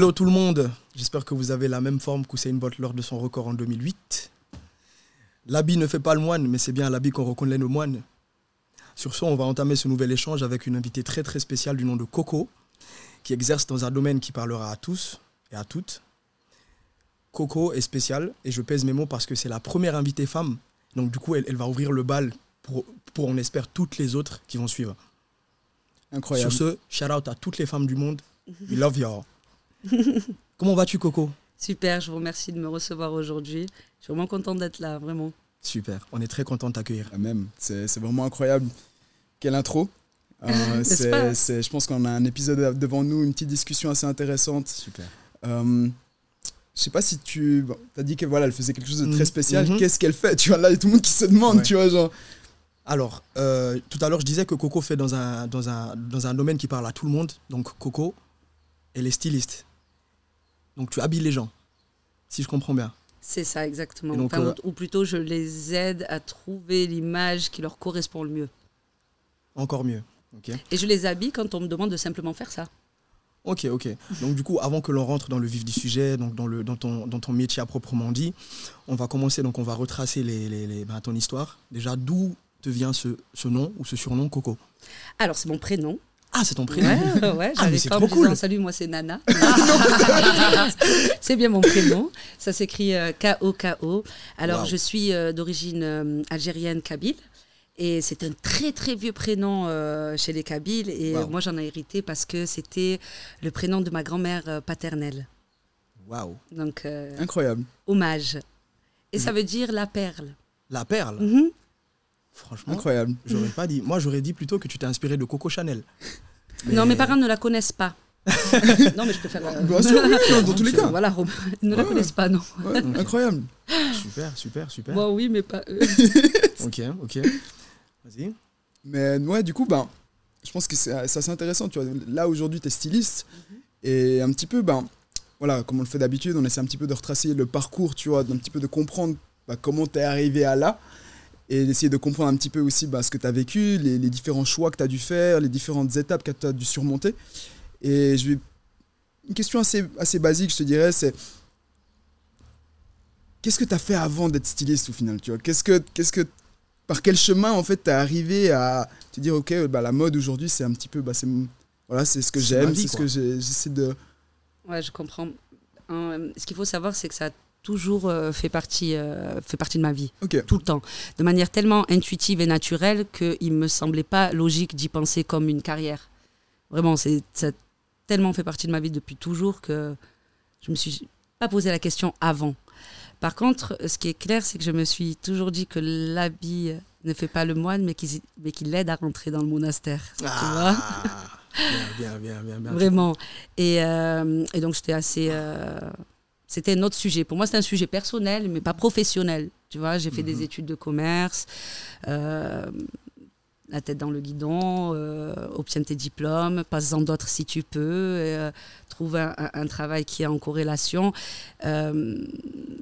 Hello tout le monde, j'espère que vous avez la même forme qu'Usain Bolt lors de son record en 2008. L'habit ne fait pas le moine, mais c'est bien à l'habit qu'on reconnaît le moine. Sur ce, on va entamer ce nouvel échange avec une invitée très très spéciale du nom de Coco, qui exerce dans un domaine qui parlera à tous et à toutes. Coco est spéciale, et je pèse mes mots parce que c'est la première invitée femme. Donc du coup, elle, elle va ouvrir le bal pour, pour, on espère, toutes les autres qui vont suivre. Incroyable. Sur ce, shout out à toutes les femmes du monde. We love y'all. Comment vas-tu, Coco? Super, je vous remercie de me recevoir aujourd'hui. Je suis vraiment contente d'être là, vraiment. Super, on est très content de t'accueillir. Ah, même, c'est vraiment incroyable. Quelle intro. Euh, je pense qu'on a un épisode devant nous, une petite discussion assez intéressante. Super. Euh, je sais pas si tu as dit que voilà, elle faisait quelque chose de très Mhm, spécial. mhm. Qu'est-ce qu'elle fait? Tu vois, là, il y a tout le monde qui se demande, Ouais. tu vois, genre. Alors, euh, tout à l'heure, je disais que Coco fait dans un, dans, un, dans un domaine qui parle à tout le monde. Donc, Coco, elle est styliste. Donc, tu habilles les gens, si je comprends bien. C'est ça, exactement. Et donc, Enfin, euh, ou, plutôt, je les aide à trouver l'image qui leur correspond le mieux. Encore mieux. Et je les habille quand on me demande de simplement faire ça. ok. ok. Donc, du coup, avant que l'on rentre dans le vif du sujet, donc dans, le, dans, ton, dans ton métier à proprement dit, on va commencer, donc on va retracer les, les, les- ben, ton histoire. Déjà, d'où te vient ce, ce nom ou ce surnom Coco? Alors, c'est mon prénom. Ah, c'est ton prénom Ouais, ouais, Ah, pas trop disant, cool. Salut, moi c'est Nana. c'est bien mon prénom. Ça s'écrit euh, K-O-K-O. Alors, Wow. je suis euh, d'origine euh, algérienne kabyle. Et c'est un très très vieux prénom euh, chez les Kabyles. Et Wow. moi, j'en ai hérité parce que c'était le prénom de ma grand-mère paternelle. Waouh Donc, Incroyable. hommage. Et Mm. ça veut dire la perle. La perle Mhm. Franchement, Incroyable. j'aurais pas dit. Moi, j'aurais dit plutôt que tu t'es inspiré de Coco Chanel. Non, mes parents ne la connaissent pas. non, mais je préfère. euh, Bien sûr, oui, dans tous les cas. Voilà, Romain, ils ne la connaissent pas, non. Ouais, incroyable. Super, super, super. Moi, oui, mais pas eux. Ok, ok. Vas-y. Mais ouais, du coup, ben, je pense que c'est c'est assez intéressant. Tu vois. Là, aujourd'hui, tu es styliste. Et un petit peu, ben, voilà, comme on le fait d'habitude, on essaie un petit peu de retracer le parcours, tu vois, d'un petit peu de comprendre bah, comment tu es arrivé à là. Et d'essayer de comprendre un petit peu aussi bah, ce que tu as vécu, les, les différents choix que tu as dû faire, les différentes étapes que tu as dû surmonter. Et je vais. Une question assez, assez basique, je te dirais, c'est. Qu'est-ce que tu as fait avant d'être styliste au final tu vois? Qu'est-ce que, qu'est-ce que par quel chemin en fait t'es arrivé à te dire ok bah, la mode aujourd'hui c'est un petit peu bah, c'est voilà c'est ce que C'est j'aime vie, c'est ce quoi. que j'ai- j'essaie de Ouais, je comprends. Euh, ce qu'il faut savoir, c'est que ça a toujours euh, fait, partie, euh, fait partie de ma vie, tout le temps. De manière tellement intuitive et naturelle qu'il ne me semblait pas logique d'y penser comme une carrière. Vraiment, c'est, ça a tellement fait partie de ma vie depuis toujours que je me suis pas posé la question avant. Par contre, ce qui est clair, c'est que je me suis toujours dit que l'habit ne fait pas le moine, mais qu'il, mais qu'il l'aide à rentrer dans le monastère. Tu vois Ah, bien, bien, bien, bien, bien. Vraiment. Et, euh, et donc, j'étais assez. euh, c'était un autre sujet. Pour moi, c'était un sujet personnel, mais pas professionnel. Tu vois, j'ai fait des études de commerce, euh, la tête dans le guidon, euh, obtiens tes diplômes, passe-en d'autres si tu peux, euh, trouve un, travail qui est en corrélation. Euh,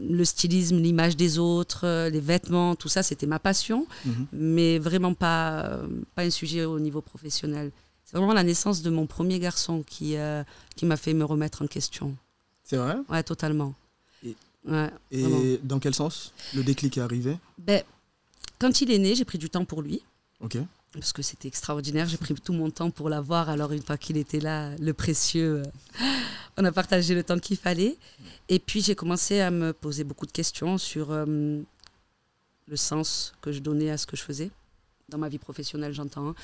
le stylisme, l'image des autres, les vêtements, tout ça, c'était ma passion, Mhm. mais vraiment pas, pas un sujet au niveau professionnel. C'est vraiment la naissance de mon premier garçon qui, qui m'a fait me remettre en question. C'est vrai? Ouais, totalement. Et- Ouais, Et dans quel sens le déclic est arrivé? Ben, quand il est né, j'ai pris du temps pour lui. Ok. Parce que c'était extraordinaire. J'ai pris tout mon temps pour l'avoir. Alors, une fois qu'il était là, le précieux, euh, on a partagé le temps qu'il fallait. Et puis, j'ai commencé à me poser beaucoup de questions sur euh, le sens que je donnais à ce que je faisais. Dans ma vie professionnelle, j'entends. hein.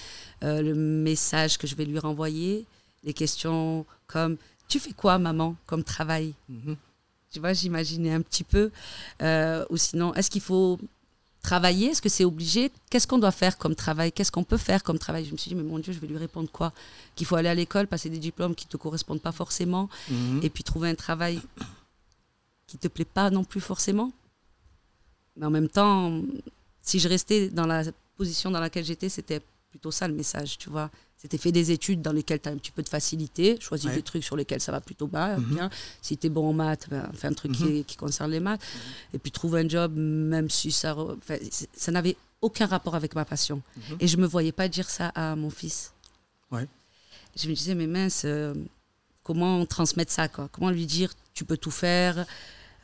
Euh, le message que je vais lui renvoyer. Les questions comme Tu fais quoi, maman, comme travail? Mhm. Tu vois, j'imaginais un petit peu. Euh, ou sinon, est-ce qu'il faut travailler? Est-ce que c'est obligé? Qu'est-ce qu'on doit faire comme travail? Qu'est-ce qu'on peut faire comme travail? Je me suis dit, mais mon Dieu, je vais lui répondre quoi? Qu'il faut aller à l'école, passer des diplômes qui ne te correspondent pas forcément, Mhm. et puis trouver un travail qui ne te plaît pas non plus forcément? Mais en même temps, si je restais dans la position dans laquelle j'étais, c'était plutôt ça le message, tu vois. C'était fait des études dans lesquelles tu as un petit peu de facilité, choisis Ouais. des trucs sur lesquels ça va plutôt bas, Mhm. bien. Si tu es bon en maths, ben, fais un truc Mhm. qui, qui concerne les maths. Et puis trouve un job, même si ça... ça n'avait aucun rapport avec ma passion. Mhm. Et je me voyais pas dire ça à mon fils. Ouais. Je me disais, mais mince, euh, comment transmettre ça quoi? Comment lui dire tu peux tout faire,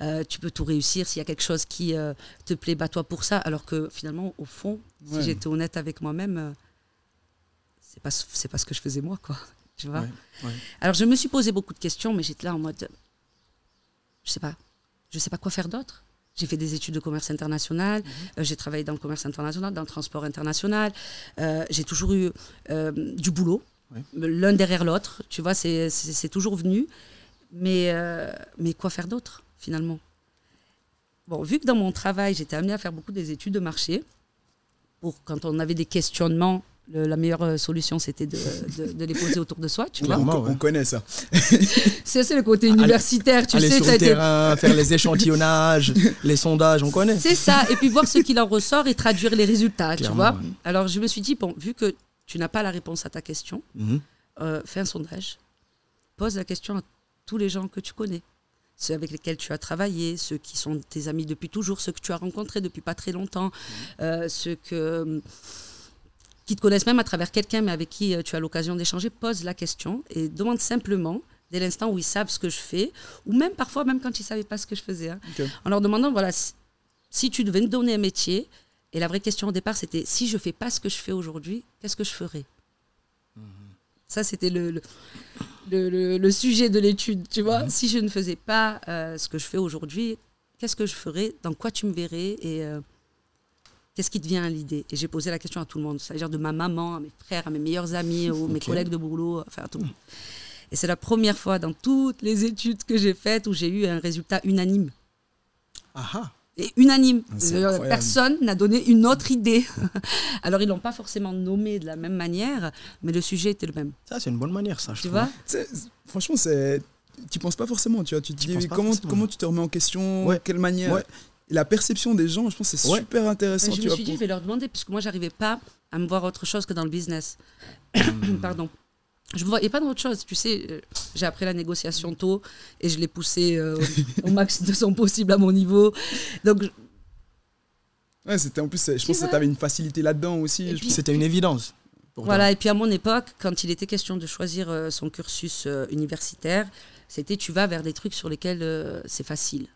euh, tu peux tout réussir. S'il y a quelque chose qui euh, te plaît, bats-toi pour ça? Alors que finalement, au fond, Ouais. si j'étais honnête avec moi-même, c'est pas c'est pas ce que je faisais moi quoi. Tu vois Ouais, ouais. Alors je me suis posé beaucoup de questions, mais j'étais là en mode, je sais pas, je sais pas quoi faire d'autre. J'ai fait des études de commerce international, euh, j'ai travaillé dans le commerce international, dans le transport international. Euh, j'ai toujours eu euh, du boulot, l'un derrière l'autre. Tu vois, c'est- toujours venu. Mais, mais quoi faire d'autre, finalement? Bon, vu que dans mon travail, j'étais amenée à faire beaucoup des études de marché, pour quand on avait des questionnements, le- la meilleure euh, solution, c'était de, de- de les poser autour de soi, tu vois. On, connaît ça. C'est c'est le côté universitaire, tu Aller sais. sur le été- faire les échantillonnages, les sondages, on connaît. C'est ça, et puis voir ce qu'il en ressort et traduire les résultats, tu vois. ouais. Alors je me suis dit, bon, vu que tu n'as pas la réponse à ta question, Mhm. euh, fais un sondage. Pose la question à tous les gens que tu connais, ceux avec lesquels tu as travaillé, ceux qui sont tes amis depuis toujours, ceux que tu as rencontrés depuis pas très longtemps, euh, ceux que, qui te connaissent même à travers quelqu'un, mais avec qui euh, tu as l'occasion d'échanger. Pose la question et demande simplement, dès l'instant où ils savent ce que je fais, ou même parfois, même quand ils ne savaient pas ce que je faisais, hein, en leur demandant, voilà, si, si tu devais me donner un métier, et la vraie question au départ, c'était si je fais pas ce que je fais aujourd'hui, qu'est-ce que je ferais? Ça, c'était le, le, le- sujet de l'étude, tu vois. Si je ne faisais pas euh, ce que je fais aujourd'hui, qu'est-ce que je ferais? Dans quoi tu me verrais? Et euh, qu'est-ce qui te vient à l'idée? Et j'ai posé la question à tout le monde, c'est-à-dire de ma maman, à mes frères, à mes meilleurs amis, aux mes collègues de boulot, enfin à tout le monde. Et c'est la première fois dans toutes les études que j'ai faites où j'ai eu un résultat unanime. Ah ah. Et unanime. Ah, c'est Euh, incroyable. Personne n'a donné une autre idée. Alors, ils l'ont pas forcément nommé de la même manière, mais le sujet était le même. Ça, c'est une bonne manière, ça, je Tu trouve. vois? Franchement, c'est. Tu penses pas forcément, tu vois. Tu te dis penses pas comment, forcément. comment tu te remets en question, Ouais. quelle manière? Ouais. Et la perception des gens, je pense que c'est Ouais. super intéressant. je tu me vois, suis dit, pour- je vais leur demander, puisque moi, j'arrivais pas à me voir autre chose que dans le business. Pardon. Je ne voyais pas d'autre chose. Tu sais, euh, j'ai appris la négociation tôt et je l'ai poussé euh, au, au max de son possible à mon niveau. Donc, je- Ouais, c'était en plus, je pense que tu avais une facilité là-dedans aussi. C'était une évidence. toi. Voilà, et puis à mon époque, quand il était question de choisir euh, son cursus euh, universitaire, c'était tu vas vers des trucs sur lesquels euh, c'est facile.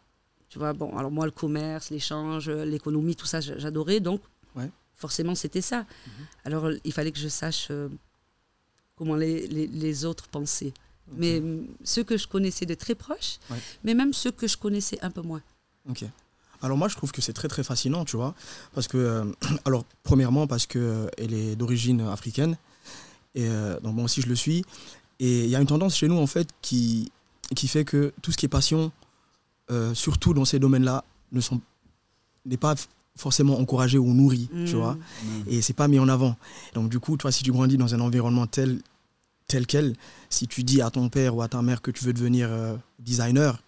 Tu vois, bon, alors moi, le commerce, l'échange, euh, l'économie, tout ça, j'a- j'adorais, donc Ouais. forcément, c'était ça. Alors, il fallait que je sache euh, comment les, les, les autres pensaient. Mais mm, ceux que je connaissais de très proches, Ouais. mais même ceux que je connaissais un peu moins. Ok. Alors moi, je trouve que c'est très très fascinant, tu vois, parce que, euh, alors premièrement parce que euh, elle est d'origine africaine, et euh, donc moi aussi je le suis, et il y a une tendance chez nous en fait qui qui fait que tout ce qui est passion, euh, surtout dans ces domaines-là, ne sont n'est pas forcément encouragé ou nourri, tu Mm. vois, et c'est pas mis en avant. Donc du coup, toi, si tu grandis dans un environnement tel tel quel, si tu dis à ton père ou à ta mère que tu veux devenir euh, designer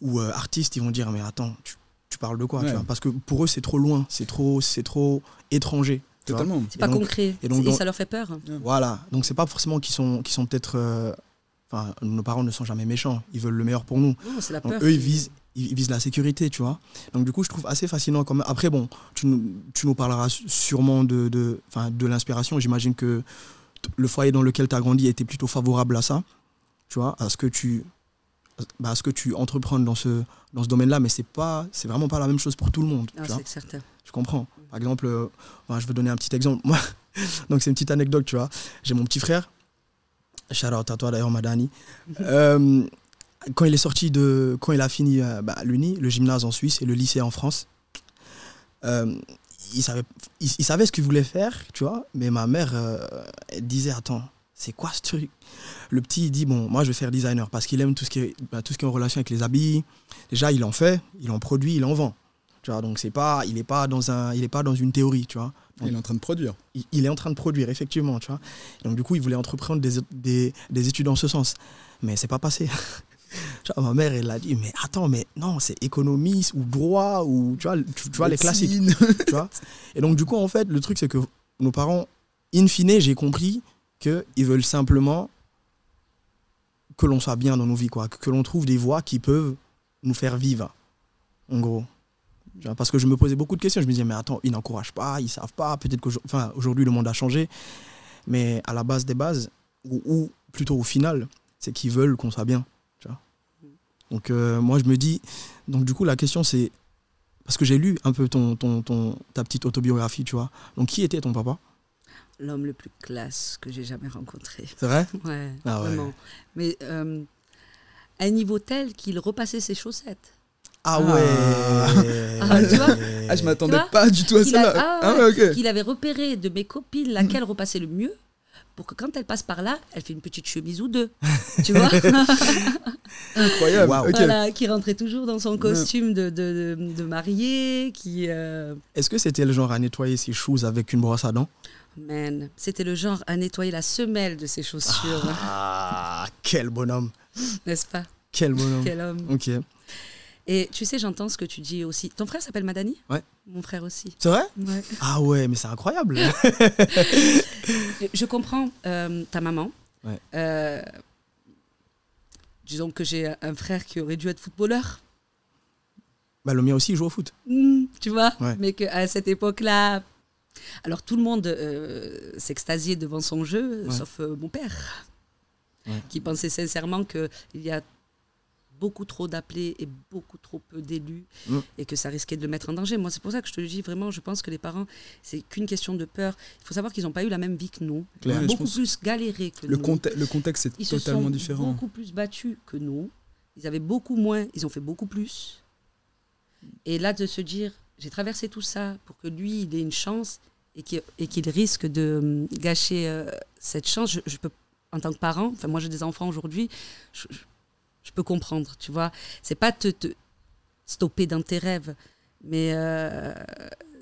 ou euh, artiste, ils vont dire mais attends, tu, tu parles de quoi tu vois? Parce que pour eux c'est trop loin, c'est trop c'est trop étranger. Totalement. C'est pas donc- concret. et donc Et ça leur fait peur. Voilà, donc c'est pas forcément qu'ils sont qui sont peut-être euh, enfin nos parents ne sont jamais méchants, ils veulent le meilleur pour nous. Non, c'est la Donc peur. eux, ils visent, ils visent la sécurité, tu vois. Donc du coup, je trouve assez fascinant. Comme... Après, bon, tu nous, tu nous parleras sûrement de, de, enfin, de l'inspiration. J'imagine que le foyer dans lequel tu as grandi était plutôt favorable à ça, tu vois, à ce que tu, bah, à ce que tu entreprennes dans ce, dans ce domaine-là. Mais c'est pas, c'est vraiment pas la même chose pour tout le monde. Ah, tu vois. c'est certain. Je comprends. Par exemple, euh, bah, je vais donner un petit exemple. Moi, donc c'est une petite anecdote, tu vois. J'ai mon petit frère, shout out à toi d'ailleurs, Madani. Euh, quand il est sorti de, quand il a fini euh, bah, l'uni, le gymnase en Suisse et le lycée en France, euh, il savait, il, savait ce qu'il voulait faire, tu vois. Mais ma mère, elle disait, attends, c'est quoi ce truc? Le petit, dit, bon, moi je vais faire designer parce qu'il aime tout ce qui est, bah, tout ce qui est en relation avec les habits. Déjà, il en fait, il en produit, il en vend. Tu vois, donc c'est pas, il n'est pas dans pas dans une théorie, tu vois. Il est en train de produire. Il, il est en train de produire, effectivement, tu vois. Donc du coup, il voulait entreprendre des, des, des études en ce sens, mais c'est pas passé. Tu vois, ma mère, elle a dit, mais attends, mais non, c'est économie ou droit ou tu vois, tu, tu vois les classiques, tu vois. Et donc du coup, en fait, le truc c'est que nos parents, in fine, j'ai compris que ils veulent simplement que l'on soit bien dans nos vies, quoi, que, que l'on trouve des voies qui peuvent nous faire vivre, en gros. Parce que je me posais beaucoup de questions. Je me disais, mais attends, ils n'encouragent pas, ils savent pas. Peut-être qu'aujourd'hui, enfin, aujourd'hui, le monde a changé. Mais à la base des bases, ou, ou plutôt au final, c'est qu'ils veulent qu'on soit bien. Tu vois donc euh, moi je me dis, donc du coup la question c'est, parce que j'ai lu un peu ton, ton, ton, ta petite autobiographie, tu vois. Donc qui était ton papa? L'homme le plus classe que j'ai jamais rencontré. C'est vrai? Ouais, Ah ouais. vraiment. Mais euh, à un niveau tel qu'il repassait ses chaussettes. Ah Ah. ouais Ah, tu vois Ah, je Tu m'attendais vois pas du tout à Qu'il a- celle-là. ah Ah ouais, qu'il avait repéré de mes copines laquelle repassait le mieux pour que quand elle passe par là, elle fait une petite chemise ou deux. tu vois Incroyable. Voilà, qui rentrait toujours dans son costume de, de, de, de mariée, qui... euh, Est-ce que c'était le genre à nettoyer ses shoes avec une brosse à dents? Man, c'était le genre à nettoyer la semelle de ses chaussures, Ah, quel bonhomme n'est-ce pas? Quel bonhomme Quel homme. Ok. Et tu sais, j'entends ce que tu dis aussi. Ton frère s'appelle Madani Ouais. Mon frère aussi. C'est vrai Ouais. Ah ouais, mais c'est incroyable Je- Je comprends euh, ta maman. Ouais. Euh, disons que j'ai un frère qui aurait dû être footballeur. Bah le mien aussi, il joue au foot. Hmm, tu vois Ouais. Mais qu'à cette époque-là. Alors tout le monde euh, s'extasiait devant son jeu, Ouais. sauf euh, mon père, Ouais. qui pensait sincèrement qu'il y a beaucoup trop d'appelés et beaucoup trop peu d'élus Mm. et que ça risquait de le mettre en danger. Moi, c'est pour ça que je te le dis vraiment, je pense que les parents, c'est qu'une question de peur. Il faut savoir qu'ils n'ont pas eu la même vie que nous. Ils ont beaucoup plus galéré que Le, nous. conte- le contexte est Ils se totalement sont différent. beaucoup plus battus que nous. Ils avaient beaucoup moins, ils ont fait beaucoup plus. Et là, de se dire, j'ai traversé tout ça pour que lui, il ait une chance et qu'il risque de hum, gâcher euh, cette chance, je, je peux, en tant que parent, enfin moi j'ai des enfants aujourd'hui, je, je- je peux comprendre, tu vois. C'est pas te, te stopper dans tes rêves, mais euh,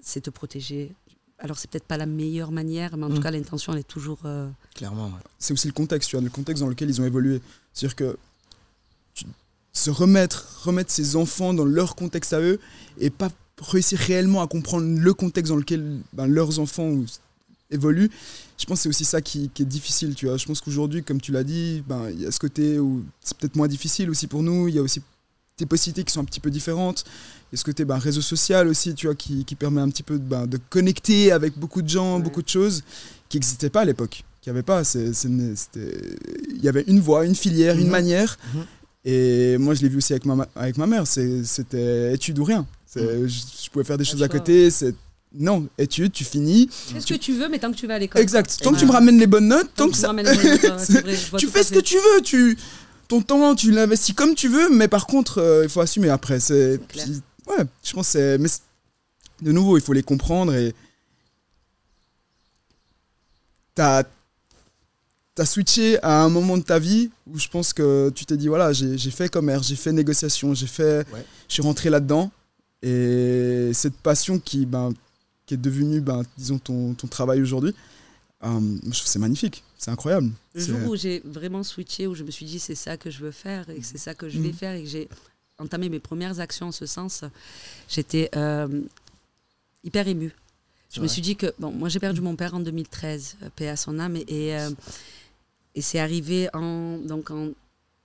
c'est te protéger. Alors c'est peut-être pas la meilleure manière, mais en tout Mm. cas l'intention elle est toujours... euh, Clairement, ouais. c'est aussi le contexte, tu vois, le contexte dans lequel ils ont évolué. C'est-à-dire que tu- se remettre, remettre ces enfants dans leur contexte à eux et pas réussir réellement à comprendre le contexte dans lequel ben, leurs enfants ou- évoluent, je pense que c'est aussi ça qui, qui est difficile, tu vois. Je pense qu'aujourd'hui, comme tu l'as dit, ben, il y a ce côté où c'est peut-être moins difficile aussi pour nous, il y a aussi des possibilités qui sont un petit peu différentes. Il y a ce côté ben, réseau social aussi, tu vois, qui, qui permet un petit peu de, ben, de connecter avec beaucoup de gens, Ouais. beaucoup de choses qui n'existaient pas à l'époque. Qu'il n'y avait pas. Il y avait une voie, une filière, une Mhm. manière. Mhm. Et moi, je l'ai vu aussi avec ma, avec ma mère. C'était études ou rien. Mhm. Je, je pouvais faire des Pas choses à côté. C'est non, études, tu finis. Fais ce que tu veux, mais tant que tu vas à l'école. Exact. Tant que tu me ramènes les bonnes notes, tant que ça, tu fais ce que tu veux. Tu ton temps, tu l'investis comme tu veux, mais par contre, euh, il faut assumer après. C'est ouais, je pense que c'est mais de nouveau, il faut les comprendre et t'as as switché à un moment de ta vie où je pense que tu t'es dit voilà, j'ai j'ai fait commerce, j'ai fait négociation, j'ai fait Ouais. je suis rentré là-dedans et cette passion qui ben qui est devenue ben disons ton, ton travail aujourd'hui, euh, c'est magnifique, c'est incroyable. Le jour où j'ai vraiment switché, où je me suis dit c'est ça que je veux faire et que c'est ça que je vais Mhm. faire et que j'ai entamé mes premières actions en ce sens, j'étais euh, hyper émue. Je me suis dit que, bon, moi j'ai perdu mon père en 2013, euh, paix à son âme, et, et, euh, et c'est arrivé en, donc en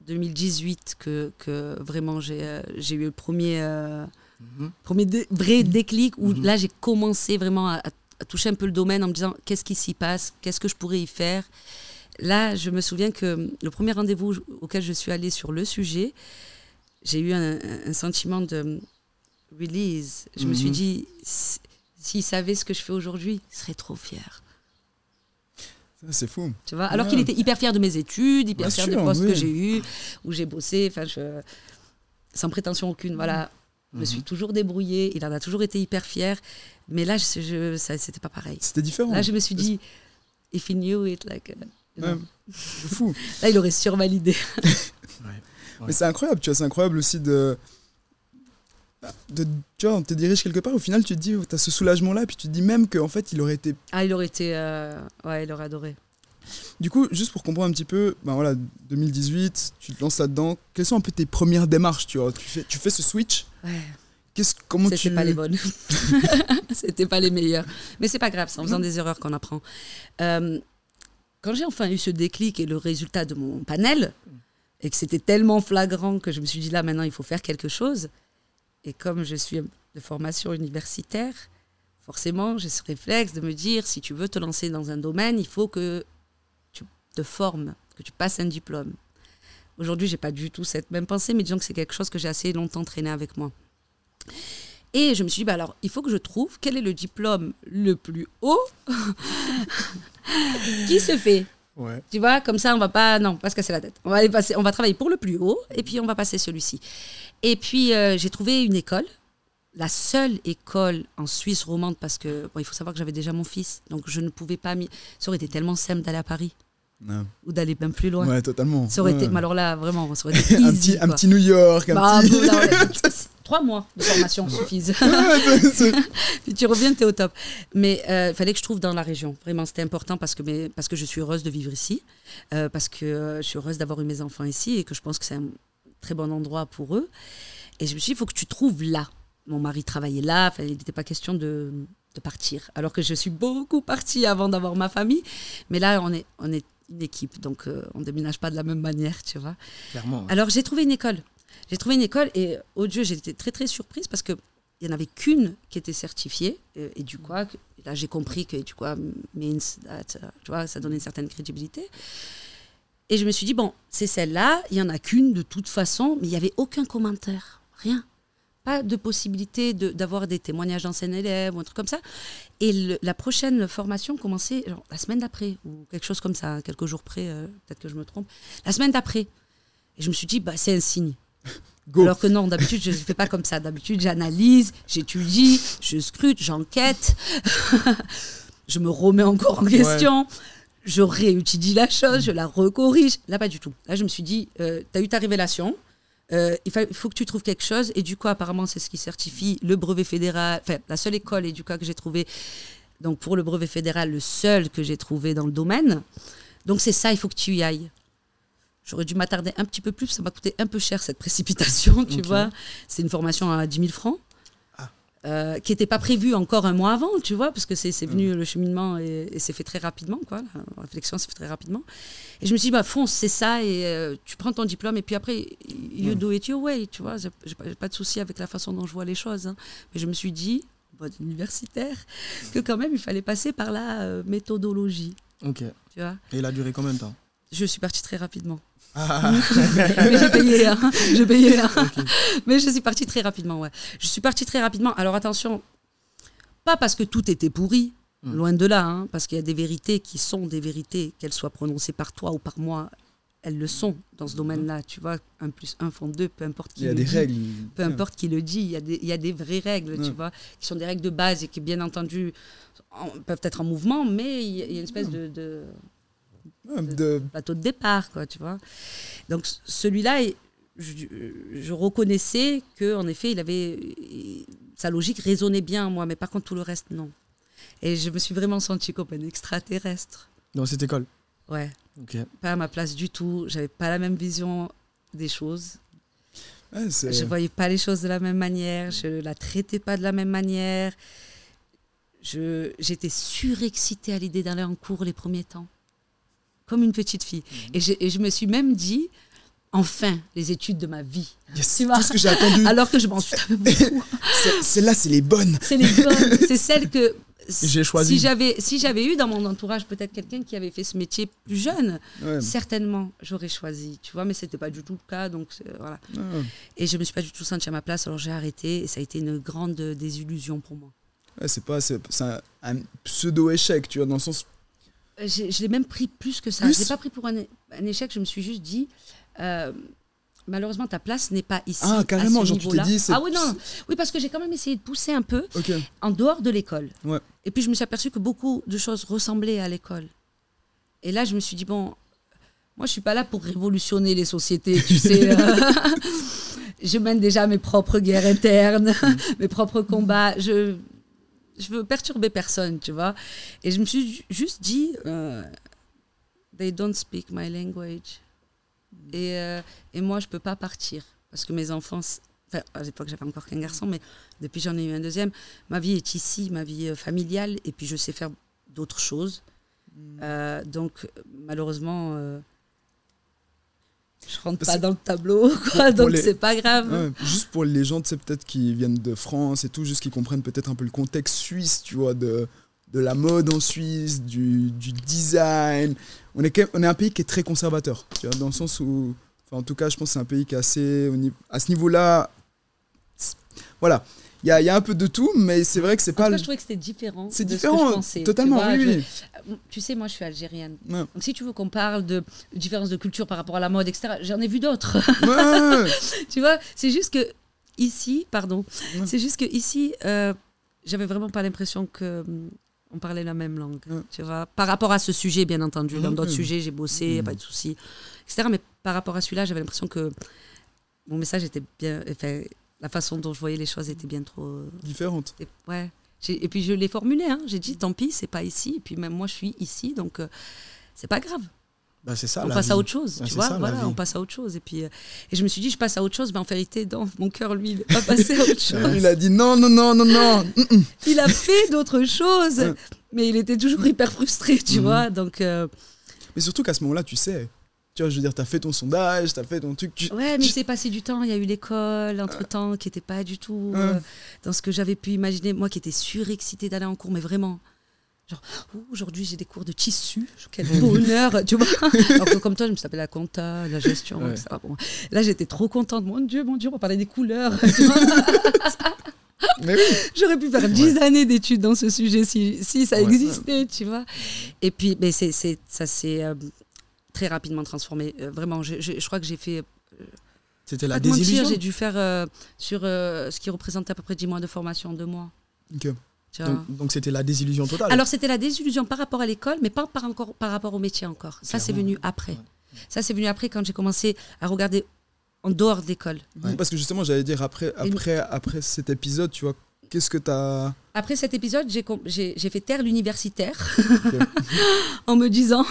2018 que, que vraiment j'ai j'ai eu le premier, Mhm. premier dé- vrai déclic où Mhm. là j'ai commencé vraiment à, toucher un peu le domaine en me disant qu'est-ce qui s'y passe, qu'est-ce que je pourrais y faire? Là, je me souviens que le premier rendez-vous auquel je suis allée sur le sujet, j'ai eu un, un sentiment de release. Je me suis Mhm. dit, si- s'il savait ce que je fais aujourd'hui, il serait trop fier. C'est fou. Tu vois? Alors Ouais. qu'il était hyper fier de mes études, hyper Bien fier sûr, des postes oui. que j'ai eus, où j'ai bossé, enfin, je... sans prétention aucune. Voilà, je me Mhm. suis toujours débrouillée, il en a toujours été hyper fier. Mais là, je, c'était pas pareil. C'était différent. Là, je me suis dit, if he knew it, like, uh. Ouais, c'est fou. là, il aurait survalidé. Mais c'est incroyable, tu vois, c'est incroyable aussi de. de tu vois, on te dirige quelque part, au final, tu te dis, tu as ce soulagement-là, puis tu te dis même qu'en fait, il aurait été. Ah, il aurait été, euh, ouais, il aurait adoré. Du coup, juste pour comprendre un petit peu, ben voilà, 2018, tu te lances là-dedans, quelles sont un peu tes premières démarches, tu vois? Tu fais, tu fais ce switch, Ouais. qu'est-ce, comment C'était tu. pas les bonnes. C'était pas les meilleures. Mais c'est pas grave, c'est en faisant des erreurs qu'on apprend. Euh, quand j'ai enfin eu ce déclic et le résultat de mon panel, et que c'était tellement flagrant que je me suis dit là maintenant il faut faire quelque chose. Et comme je suis de formation universitaire, forcément j'ai ce réflexe de me dire si tu veux te lancer dans un domaine, il faut que te formes, que tu passes un diplôme. Aujourd'hui, j'ai pas du tout cette même pensée, mais disons que c'est quelque chose que j'ai assez longtemps traîné avec moi. Et je me suis dit, bah alors, il faut que je trouve quel est le diplôme le plus haut qui se fait. Ouais. Tu vois, comme ça, on va pas, non, pas se casser la tête. On va aller passer, on va travailler pour le plus haut, et puis on va passer celui-ci. Et puis euh, j'ai trouvé une école, la seule école en Suisse romande, parce que bon, il faut savoir que j'avais déjà mon fils, donc je ne pouvais pas. Ça aurait été tellement simple d'aller à Paris Ouais, ou d'aller bien plus loin. Ouais, totalement. Ça aurait Ouais. été, mais alors là, vraiment, ça aurait été un, easy, petit, un petit New York, un Bah, petit. là, ouais, Trois mois de formation suffisent. Puis tu reviens, tu es au top. Mais il fallait que je trouve dans la région. Vraiment, c'était important parce que, parce que je suis heureuse de vivre ici, euh, parce que euh, je suis heureuse d'avoir eu mes enfants ici et que je pense que c'est un très bon endroit pour eux. Et je me suis dit, il faut que tu trouves là. Mon mari travaillait là, il n'était pas question de, de partir. Alors que je suis beaucoup partie avant d'avoir ma famille. Mais là, on est, on est une équipe, donc euh, on ne déménage pas de la même manière, tu vois. Clairement. ouais. Alors j'ai trouvé une école. J'ai trouvé une école et oh Dieu, j'étais très très surprise parce que il n'y en avait qu'une qui était certifiée euh, et, du quoi, que- là j'ai compris que du quoi means that, euh, tu vois, ça donnait une certaine crédibilité. Et je me suis dit bon, c'est celle-là, il y en a qu'une de toute façon, mais il n'y avait aucun commentaire, rien. Pas de possibilité de- d'avoir des témoignages d'anciens élèves ou un truc comme ça. Et le- la prochaine formation commençait genre, la semaine d'après, ou quelque chose comme ça, quelques jours près, euh, peut-être que je me trompe. La semaine d'après. Et je me suis dit, bah, c'est un signe. Go. Alors que non, d'habitude, je ne fais pas comme ça. D'habitude, j'analyse, j'étudie, je scrute, j'enquête, je me remets encore en question, je réétudie la chose, je la recorrige. Là, pas du tout. Là, je me suis dit, tu as eu ta révélation, euh, il, fa- il faut que tu trouves quelque chose. Et du coup, apparemment, c'est ce qui certifie le brevet fédéral, enfin, la seule école, et du coup, que j'ai trouvé, donc pour le brevet fédéral, le seul que j'ai trouvé dans le domaine. Donc, c'est ça, il faut que tu y ailles. J'aurais dû m'attarder un petit peu plus, ça m'a coûté un peu cher cette précipitation, tu vois. C'est une formation à 10 000 francs. Euh, qui n'était pas prévue encore un mois avant, tu vois, parce que c'est c'est venu le cheminement et, et c'est fait très rapidement, quoi. La réflexion s'est fait très rapidement. Et je me suis dit, bah, fonce, c'est ça, et euh, tu prends ton diplôme, et puis après, you do it your way, tu vois. J'ai pas, pas de souci avec la façon dont je vois les choses. hein. Mais je me suis dit, bon, universitaire, que quand même, il fallait passer par la euh, méthodologie, Ok. tu vois. Et il a duré combien de temps? Je suis partie très rapidement. Ah, Mais j'ai payé, hein. j'ai payé. hein. Mais je suis partie très rapidement, ouais. Je suis partie très rapidement. Alors attention, pas parce que tout était pourri, Mm. loin de là, hein, parce qu'il y a des vérités qui sont des vérités, qu'elles soient prononcées par toi ou par moi, elles le sont dans ce domaine-là. Tu vois, 1 plus 1 font 2, peu importe qui Il y a le des dit. règles. Peu importe qui le dit, il y a des, il y a des vraies règles, tu Ouais. vois, qui sont des règles de base et qui, bien entendu, en- peuvent être en mouvement, mais il y a il y a une espèce de- de, De- plateau de départ, quoi, tu vois. Donc celui-là, je, je reconnaissais que en effet, il avait sa logique résonnait bien moi, mais par contre tout le reste non. Et je me suis vraiment sentie comme un extraterrestre. Dans cette école? Ouais, pas à ma place du tout. J'avais pas la même vision des choses. ouais, Je voyais pas les choses de la même manière. Je la traitais pas de la même manière. Je j'étais surexcitée à l'idée d'aller en cours les premiers temps, comme une petite fille. Et, j'ai- et je me suis même dit, enfin, les études de ma vie. Yes, Tu vois tout ce que j'ai attendu. Alors que je m'en suis beaucoup. Celles-là, c'est les bonnes. C'est les bonnes. C'est celles que. J'ai choisi. Si j'avais, si j'avais eu dans mon entourage peut-être quelqu'un qui avait fait ce métier plus jeune, Ouais. certainement j'aurais choisi, tu vois, mais c'était pas du tout le cas, donc c'est- voilà. Ouais. Et je me suis pas du tout sentie à ma place, alors j'ai arrêté et ça a été une grande désillusion pour moi. Ouais, c'est pas, c'est un, un pseudo-échec, tu vois, dans le sens. Je l'ai même pris plus que ça. Plus Je l'ai pas pris pour un, échec, je me suis juste dit, euh, malheureusement ta place n'est pas ici. Ah, carrément, à ce genre, tu t'es dit, Ah oui, non, oui, parce que j'ai quand même essayé de pousser un peu en dehors de l'école. Ouais. Et puis je me suis aperçue que beaucoup de choses ressemblaient à l'école. Et là, je me suis dit, bon, moi, je suis pas là pour révolutionner les sociétés, tu sais. euh. je mène déjà mes propres guerres internes, mes propres combats. Je, je veux perturber personne, tu vois. Et je me suis ju- juste dit, euh, they don't speak my language. Et, euh, et moi, je peux pas partir parce que mes enfants, enfin, à l'époque, j'avais encore qu'un garçon, mais depuis j'en ai eu un deuxième, ma vie est ici, ma vie euh, familiale, et puis je sais faire d'autres choses. Euh, donc, malheureusement, je rentre Parce pas dans le tableau, quoi, donc les- c'est pas grave. Ouais, juste pour les gens, tu sais, peut-être qui viennent de France et tout, juste qu'ils comprennent peut-être un peu le contexte suisse, tu vois, de, de la mode en Suisse, du, du design. On est, quand même- on est un pays qui est très conservateur, tu vois, dans le sens où Enfin, en tout cas, je pense que c'est un pays qui est assez. au niveau- À ce niveau-là. Voilà. Il y a, il y a un peu de tout, mais c'est vrai que c'est pas. cas, le- je trouvais que c'était différent. C'est ce que différent, je pensais, tu totalement, vois, oui, je- oui. Euh, Tu sais, moi, je suis algérienne. Ouais. Donc, si tu veux qu'on parle de différence de culture par rapport à la mode, etc., j'en ai vu d'autres. Ouais, tu vois, c'est juste que ici, pardon, Ouais. c'est juste que ici, euh, j'avais vraiment pas l'impression que hum, on parlait la même langue. Ouais. Tu vois, par rapport à ce sujet, bien entendu. Dans d'autres sujets, j'ai bossé, y a pas de souci, etc. Mais par rapport à celui-là, j'avais l'impression que mon message était bien. Enfin, la façon dont je voyais les choses était bien trop. Différente. et- ouais. Et puis je l'ai formulé. Hein. J'ai dit, tant pis, c'est pas ici. Et puis même moi, je suis ici, donc euh, c'est pas grave Bah, c'est ça. on la passe à autre chose, Ah, tu vois. ça, voilà, on passe à autre chose. Et puis, euh, et je me suis dit, je passe à autre chose, mais en vérité, dans mon cœur, lui, il n'est pas passé à autre chose. Il a dit non, non, non, non, non. Il a fait d'autres choses, mais il était toujours hyper frustré, tu Mhm. vois. Donc, euh, Mais surtout qu'à ce moment-là, tu sais. Tu vois, je veux dire, t'as fait ton sondage, t'as fait ton truc. tu- ouais, mais il tu- s'est passé du temps. Il y a eu l'école, entre-temps, qui n'était pas du tout euh, dans ce que j'avais pu imaginer. Moi qui étais surexcitée d'aller en cours, mais vraiment. Genre, aujourd'hui j'ai des cours de tissu, quel bonheur, tu vois. Alors que comme toi, je me tapais la compta, la gestion, Ouais. etc. Bon, là j'étais trop contente, mon Dieu, mon Dieu, on parlait des couleurs. oui. J'aurais pu faire 10 années d'études dans ce sujet si, si ça Ouais. existait, tu vois. Et puis, mais c'est, c'est, ça s'est euh, très rapidement transformé. Euh, vraiment, je, je- je crois que j'ai fait. C'était la désillusion. j'ai dû faire euh, sur euh, ce qui représentait à peu près 10 mois de formation, 2 mois. Ok. tu vois. Donc, c'était la désillusion totale. Alors, c'était la désillusion par rapport à l'école, mais pas par, encore, par rapport au métier encore. Ça, c'est venu après. Ouais. Ça, c'est venu après quand j'ai commencé à regarder en dehors de l'école. Ouais. Parce que justement, j'allais dire, après, après, après cet épisode, tu vois, qu'est-ce que t'as. Après cet épisode, j'ai fait taire l'universitaire en me disant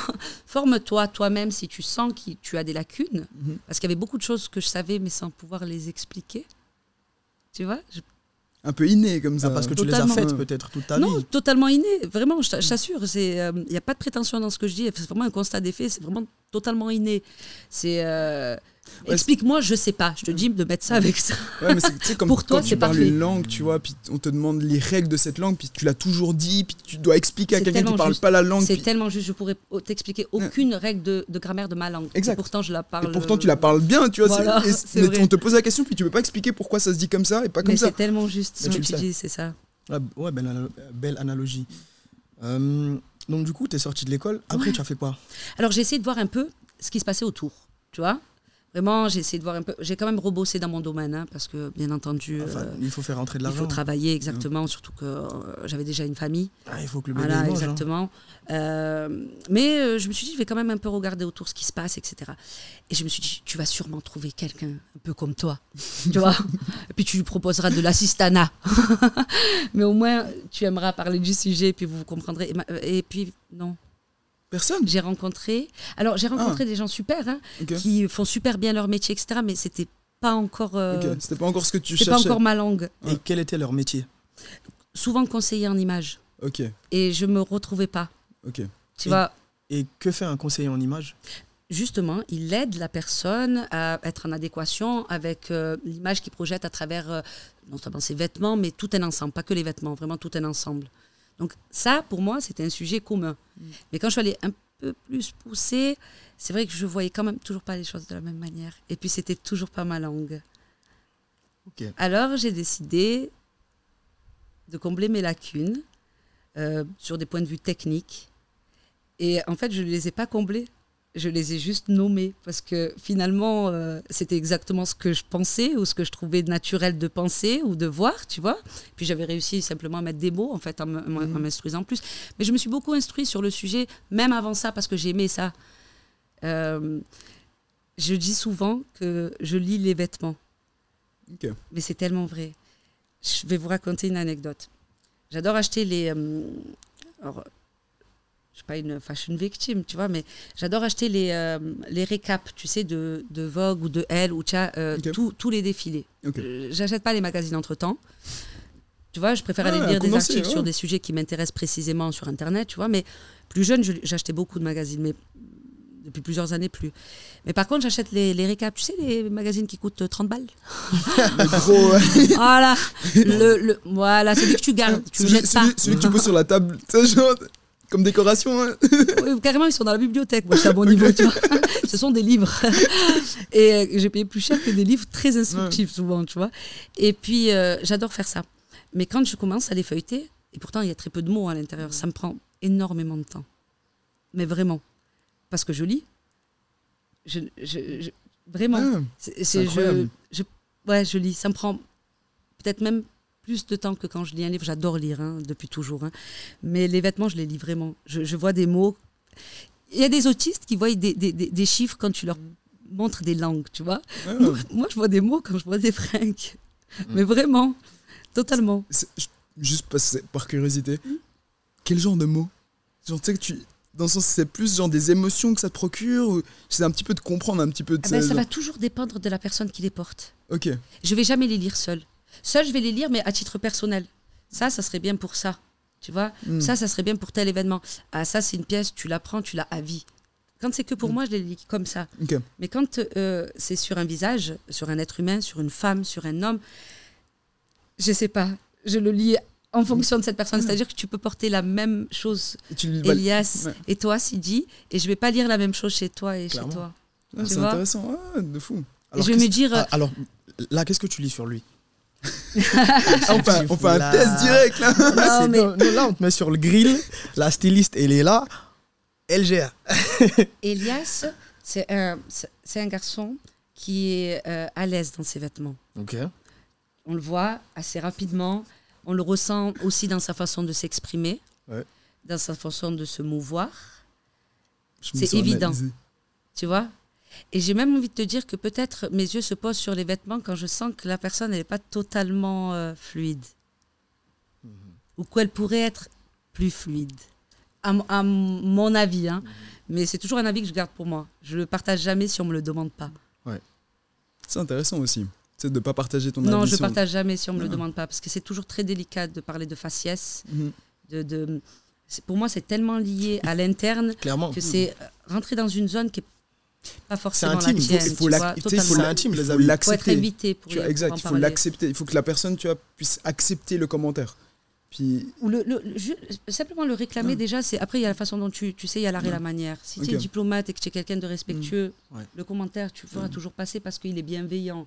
forme-toi toi-même si tu sens que tu as des lacunes. Mhm. Parce qu'il y avait beaucoup de choses que je savais, mais sans pouvoir les expliquer. Tu vois Je- Un peu inné comme ça. Ah, parce que tu les as faites peut-être toute ta Non, vie. totalement inné. Vraiment, je je t'assure. Il n'y a pas de prétention dans ce que je dis. C'est vraiment un constat des faits. C'est vraiment totalement inné. C'est. euh, Ouais, Explique-moi, je sais pas. Je te dis de mettre ça avec ça. Ouais, mais c'est tu sais, comme Pour toi, quand tu parles parfait. une langue, tu vois, puis on te demande les règles de cette langue, puis tu l'as toujours dit, puis tu dois expliquer à quelqu'un qui tellement parle juste. pas la langue. C'est puis- tellement juste. Je pourrais t'expliquer aucune règle de, de grammaire de ma langue. Exact. Et pourtant, je la parle. Et pourtant, tu la parles bien, tu vois. c'est- Voilà, mais vrai. on te pose la question, puis tu peux pas expliquer pourquoi ça se dit comme ça et pas comme Mais ça. c'est tellement juste ce que tu dis, c'est ça. Ouais, b- ouais, belle, analo- belle analogie. Euh, donc du coup, tu es sorti de l'école. Après, Ouais. tu as fait quoi? Alors j'ai essayé de voir un peu ce qui se passait autour, tu vois? Vraiment, j'ai essayé de voir un peu. J'ai quand même rebossé dans mon domaine, hein, parce que bien entendu, Enfin, euh, il faut faire rentrer de il l'argent. faut travailler exactement, surtout que euh, j'avais déjà une famille. Ah, il faut que le bébé Voilà, mange. hein. exactement. Euh, mais je me suis dit, je vais quand même un peu regarder autour ce qui se passe, etc. Et je me suis dit, tu vas sûrement trouver quelqu'un un peu comme toi, tu vois. Et puis tu lui proposeras de l'assistanat. mais au moins, tu aimeras parler du sujet, puis vous comprendrez. Et puis, non. Personne? J'ai rencontré. Alors, j'ai rencontré des gens super, hein, qui font super bien leur métier, etc. Mais c'était pas encore. euh. C'était pas encore ce que tu c'était pas cherchais. encore ma langue. Et quel était leur métier? Souvent conseiller en image. Ok. Et je me retrouvais pas. Ok. Tu Et- vois, Et que fait un conseiller en image? Justement, il aide la personne à être en adéquation avec euh, l'image qu'il projette à travers euh, non seulement ses vêtements, mais tout un ensemble, pas que les vêtements, vraiment tout un ensemble. Donc ça, pour moi, c'était un sujet commun. Mais quand je suis allée un peu plus pousser, c'est vrai que je voyais quand même toujours pas les choses de la même manière. Et puis c'était toujours pas ma langue. Alors j'ai décidé de combler mes lacunes euh, sur des points de vue techniques. Et en fait, je ne les ai pas comblées. Je les ai juste nommées parce que finalement, euh, c'était exactement ce que je pensais ou ce que je trouvais naturel de penser ou de voir, tu vois. Puis j'avais réussi simplement à mettre des mots en fait en Mhm. m'instruisant plus. Mais je me suis beaucoup instruit sur le sujet, même avant ça, parce que j'aimais ça. Euh, je dis souvent que je lis les vêtements. Mais c'est tellement vrai. Je vais vous raconter une anecdote. J'adore acheter les. euh, alors, je suis pas une fashion victime, tu vois, mais j'adore acheter les, euh, les récaps, tu sais, de, de Vogue ou de Elle ou vois, euh, tous- les défilés. Ok. Euh, J'achète pas les magazines entre temps. Tu vois, je préfère Ah, aller lire des articles ouais. sur des sujets qui m'intéressent précisément sur Internet, tu vois. Mais plus jeune, je- j'achetais beaucoup de magazines, mais depuis plusieurs années plus. Mais par contre, j'achète les, les récaps, tu sais, les magazines qui coûtent 30 balles. Le gros. Voilà, le, le- voilà, celui que tu gardes, tu celui, jettes pas. celui- que tu poses sur la table. Genre, Comme décoration, hein. Carrément, ils sont dans la bibliothèque. Moi, je suis à bon niveau, tu vois. Ce sont des livres. Et euh, j'ai payé plus cher que des livres très instructifs, souvent, tu vois. Et puis, euh, j'adore faire ça. Mais quand je commence à les feuilleter, et pourtant, il y a très peu de mots à l'intérieur, ça me prend énormément de temps. Mais vraiment. Parce que je lis. Je, je- je- vraiment. Ah, C'est- je- ouais, je lis. Ça me prend peut-être même plus de temps que quand je lis un livre. J'adore lire, hein, depuis toujours. hein. Mais les vêtements, je les lis vraiment. Je, je vois des mots. Il y a des autistes qui voient des, des- des- des chiffres quand tu leur montres des langues, tu vois. Moi, moi, je vois des mots quand je vois des fringues. Mais vraiment, totalement. Juste par curiosité, Hmm. quel genre de mots? Genre, tu sais que tu. Dans le sens, c'est plus genre des émotions que ça te procure C'est un petit peu de comprendre, un petit peu de. Ah ben, ça genre- va toujours dépendre de la personne qui les porte. Ok. Je vais jamais les lire seule. Seule, je vais les lire, mais à titre personnel. Ça, ça serait bien pour ça. Tu vois Hmm. Ça, ça serait bien pour tel événement. Ah, ça, c'est une pièce, tu la prends, tu l'as à vie. Quand c'est que pour moi, je les lis comme ça. Mais quand euh, c'est sur un visage, sur un être humain, sur une femme, sur un homme, je sais pas. Je le lis en fonction de cette personne. C'est-à-dire que tu peux porter la même chose, tu Elias ouais. et toi, Sidi, et je vais pas lire la même chose chez toi et Clairement. chez toi. ah, c'est intéressant. Ah, de fou. et je vais me qu'est-ce- dire, Ah, alors, là, qu'est-ce que tu lis sur lui? on fait, on fait un test direct là. non, C'est- mais non, non, là, on te met sur le grill, la styliste, elle est là, elle gère. Elias, c'est un, c'est- un garçon qui est euh, à l'aise dans ses vêtements. Ok. On le voit assez rapidement. On le ressent aussi dans sa façon de s'exprimer, Ouais. dans sa façon de se mouvoir. C'est évident. analysé. Tu vois? Et j'ai même envie de te dire que peut-être mes yeux se posent sur les vêtements quand je sens que la personne n'est pas totalement euh, fluide. Ou qu'elle pourrait être plus fluide. À, à mon avis. Hein. Mais c'est toujours un avis que je garde pour moi. Je ne le partage jamais si on ne me le demande pas. C'est intéressant aussi. C'est de ne pas partager ton Non, avis je ne partage jamais si on ne me le Ah. demande pas. Parce que c'est toujours très délicat de parler de faciès. Mhm. De, de... Pour moi, c'est tellement lié à l'interne que c'est euh, rentrer dans une zone qui n'est pas forcément intime, la il faut- tienne. Il faut il l'accepter. exact, il faut l'accepter. Il faut que la personne, tu vois, puisse accepter le commentaire. Puis, Ou le, le- le- ju- simplement le réclamer Ouais. déjà, c'est après il y a la façon dont tu, tu sais, il y a l'art et la manière. Si tu es diplomate et que tu es quelqu'un de respectueux, Ouais. le commentaire, tu le feras toujours passer parce qu'il est bienveillant.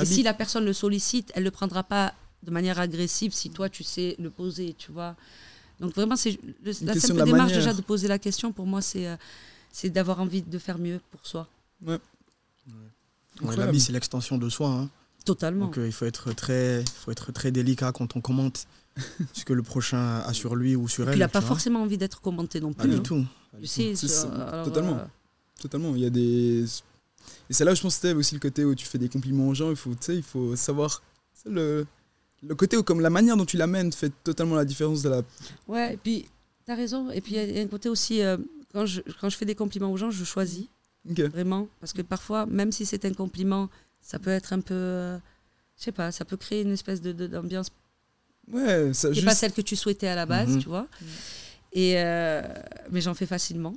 Et si la personne le sollicite, elle ne le prendra pas de manière agressive si toi tu sais le poser, tu vois. Donc vraiment, c'est la simple démarche manière. déjà de poser la question, pour moi, c'est euh, c'est d'avoir envie de faire mieux pour soi. Ouais, Incroyable. L'habit, c'est l'extension de soi. hein. Totalement. Donc, euh, il faut être, très, il faut être très délicat quand on commente ce que le prochain a sur lui ou sur elle. il n'a pas vois. forcément envie d'être commenté non Pas plus. du hein. tout. Tu sais, C'est sur- ça, alors, totalement. euh, totalement, il y a des. Et c'est là où je pense que c'était aussi le côté où tu fais des compliments aux gens. Il faut, tu sais, il faut savoir. Le, le côté où, comme la manière dont tu l'amènes, fait totalement la différence de la. Ouais, et puis tu as raison. Et puis il y a- il y, a un côté aussi, euh, quand, je, quand je fais des compliments aux gens, je choisis vraiment. Parce que parfois, même si c'est un compliment, ça peut être un peu. euh, je sais pas, ça peut créer une espèce de- de- d'ambiance Ouais, ça qui juste. pas celle que tu souhaitais à la base, Mhm. tu vois. Et, euh, mais j'en fais facilement.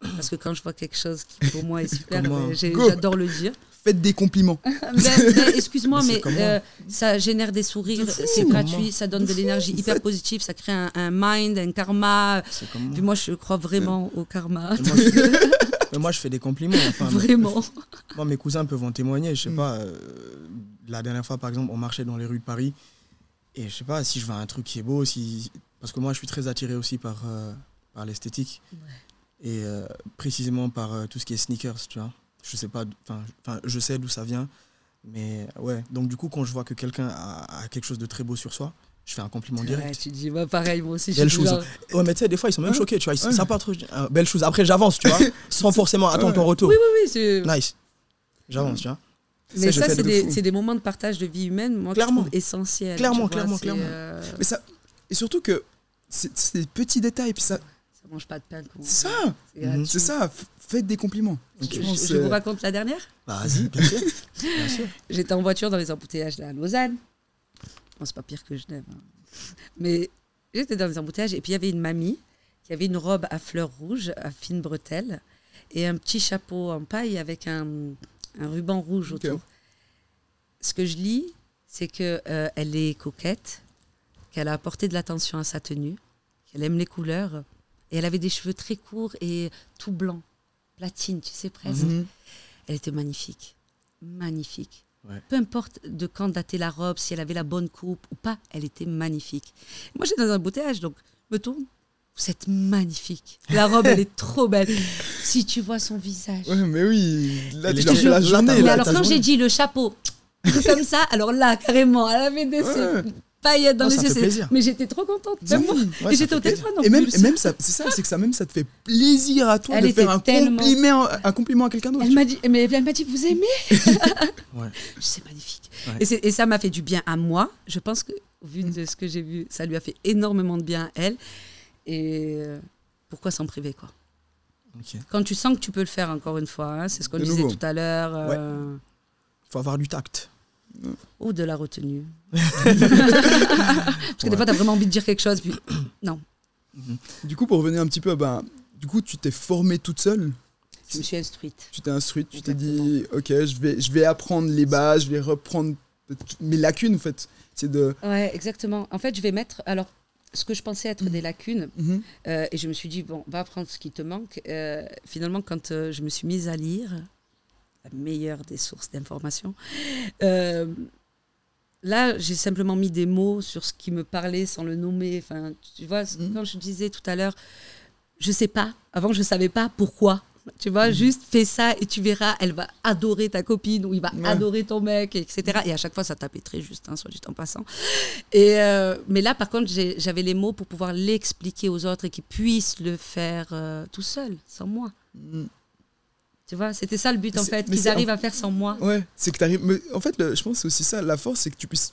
Parce que quand je vois quelque chose qui pour moi est super, Go. j'adore le dire. Faites des compliments. Excuse-moi, Mais euh, ça génère des sourires, c'est gratuit, ça donne de, l'énergie hyper positive, ça crée un, un mind, un karma. Moi. Puis moi, je crois vraiment au karma. Mais moi, je, mais moi, je fais des compliments. Enfin, Vraiment. moi, mes cousins peuvent en témoigner. Je sais Mm. pas, euh, la dernière fois, par exemple, on marchait dans les rues de Paris. Et je sais pas, si je vois un truc qui est beau, si... parce que moi, je suis très attiré aussi par, euh, par l'esthétique. Et euh, précisément par euh, tout ce qui est sneakers, tu vois. Je sais pas, enfin, je sais d'où ça vient. Mais ouais, donc du coup, quand je vois que quelqu'un a, a quelque chose de très beau sur soi, je fais un compliment Ouais, direct. tu dis, pareil, moi aussi, Belle chose. genre- Ouais, mais tu sais, des fois, ils sont même choqués, tu vois. Ils- Ouais. Ça part trop. ah, belle chose. Après, j'avance, tu vois, sans forcément attendre ton retour. Oui, oui, oui. c'est- Nice. J'avance, tu vois. Mais ça, c'est de des, c'est des moments de partage de vie humaine, moi, Clairement. que je essentiels. Clairement, vois, clairement, clairement. euh, Mais ça. Et surtout que. C'est c'est des petits détails. Puis ça. ça mange pas de pain. C'est ça. C'est ça. Faites des compliments. Je, pense, je euh, vous raconte la dernière Vas-y, bien sûr. Sûr. J'étais en voiture dans les embouteillages là, à Lausanne. Bon, c'est pas pire que Genève. hein. Mais j'étais dans les embouteillages et puis il y avait une mamie qui avait une robe à fleurs rouges, à fines bretelles, et un petit chapeau en paille avec un, un ruban rouge autour. Ce que je lis, c'est qu'elle elle est coquette, qu'elle a apporté de l'attention à sa tenue, Elle aime les couleurs. Et elle avait des cheveux très courts et tout blanc, platine, tu sais presque. Mhm. Elle était magnifique, magnifique. Ouais. Peu importe de quand datait la robe, si elle avait la bonne coupe ou pas, elle était magnifique. Moi, j'étais dans un embouteillage, donc je me tourne. Vous êtes magnifique. La robe, elle est trop belle. Si tu vois son visage. Ouais, mais oui, là, Elle tu fait la journée. Mais là, alors, quand j'ai dit le chapeau, comme ça, alors là, carrément, elle avait des Ouais. Paillettes dans Non, les yeux. Mais j'étais trop contente. Ouais, et j'étais au téléphone. en Et même, plus. et même ça, c'est ça, c'est que ça même ça te fait plaisir à toi Elle de faire un tellement- compliment, un compliment à quelqu'un d'autre. Elle m'a dit, mais elle m'a dit, vous aimez Ouais. C'est magnifique. Ouais. Et, ça m'a fait du bien à moi. Je pense que, au vu de ce que j'ai vu, ça lui a fait énormément de bien à elle. Et euh, pourquoi s'en priver, quoi? Quand tu sens que tu peux le faire, encore une fois, hein, c'est ce qu'on disait tout à l'heure. euh, Faut avoir du tact. Ou de la retenue. Parce que des fois, tu as vraiment envie de dire quelque chose, puis non. Du coup, pour revenir un petit peu, ben, du coup, tu t'es formée toute seule? Je me suis instruite. Tu t'es instruite, tu t'es dit, ok, je vais, je vais apprendre les bases, je vais reprendre mes lacunes, en fait. C'est de. Ouais, exactement. En fait, je vais mettre. Alors, ce que je pensais être des lacunes, Mhm. euh, et je me suis dit, bon, va apprendre ce qui te manque. Euh, finalement, quand euh, je me suis mise à lire, meilleure des sources d'informations, euh, là, j'ai simplement mis des mots sur ce qui me parlait sans le nommer. Enfin, tu vois, Mhm. quand je disais tout à l'heure, je sais pas. Avant, je savais pas pourquoi. Tu Mhm. vois, juste fais ça et tu verras, elle va adorer ta copine ou il va Ouais. adorer ton mec, etc. Et à chaque fois, ça tapait très juste, hein, soit dit en passant. Et euh, mais là, par contre, j'avais les mots pour pouvoir l'expliquer aux autres et qu'ils puissent le faire euh, tout seuls, sans moi. Mhm. Tu vois, c'était ça le but en fait, qu'ils arrivent à faire sans moi. Ouais, c'est que t'arrives. mais En fait, le- je pense que c'est aussi ça. La force, c'est que tu puisses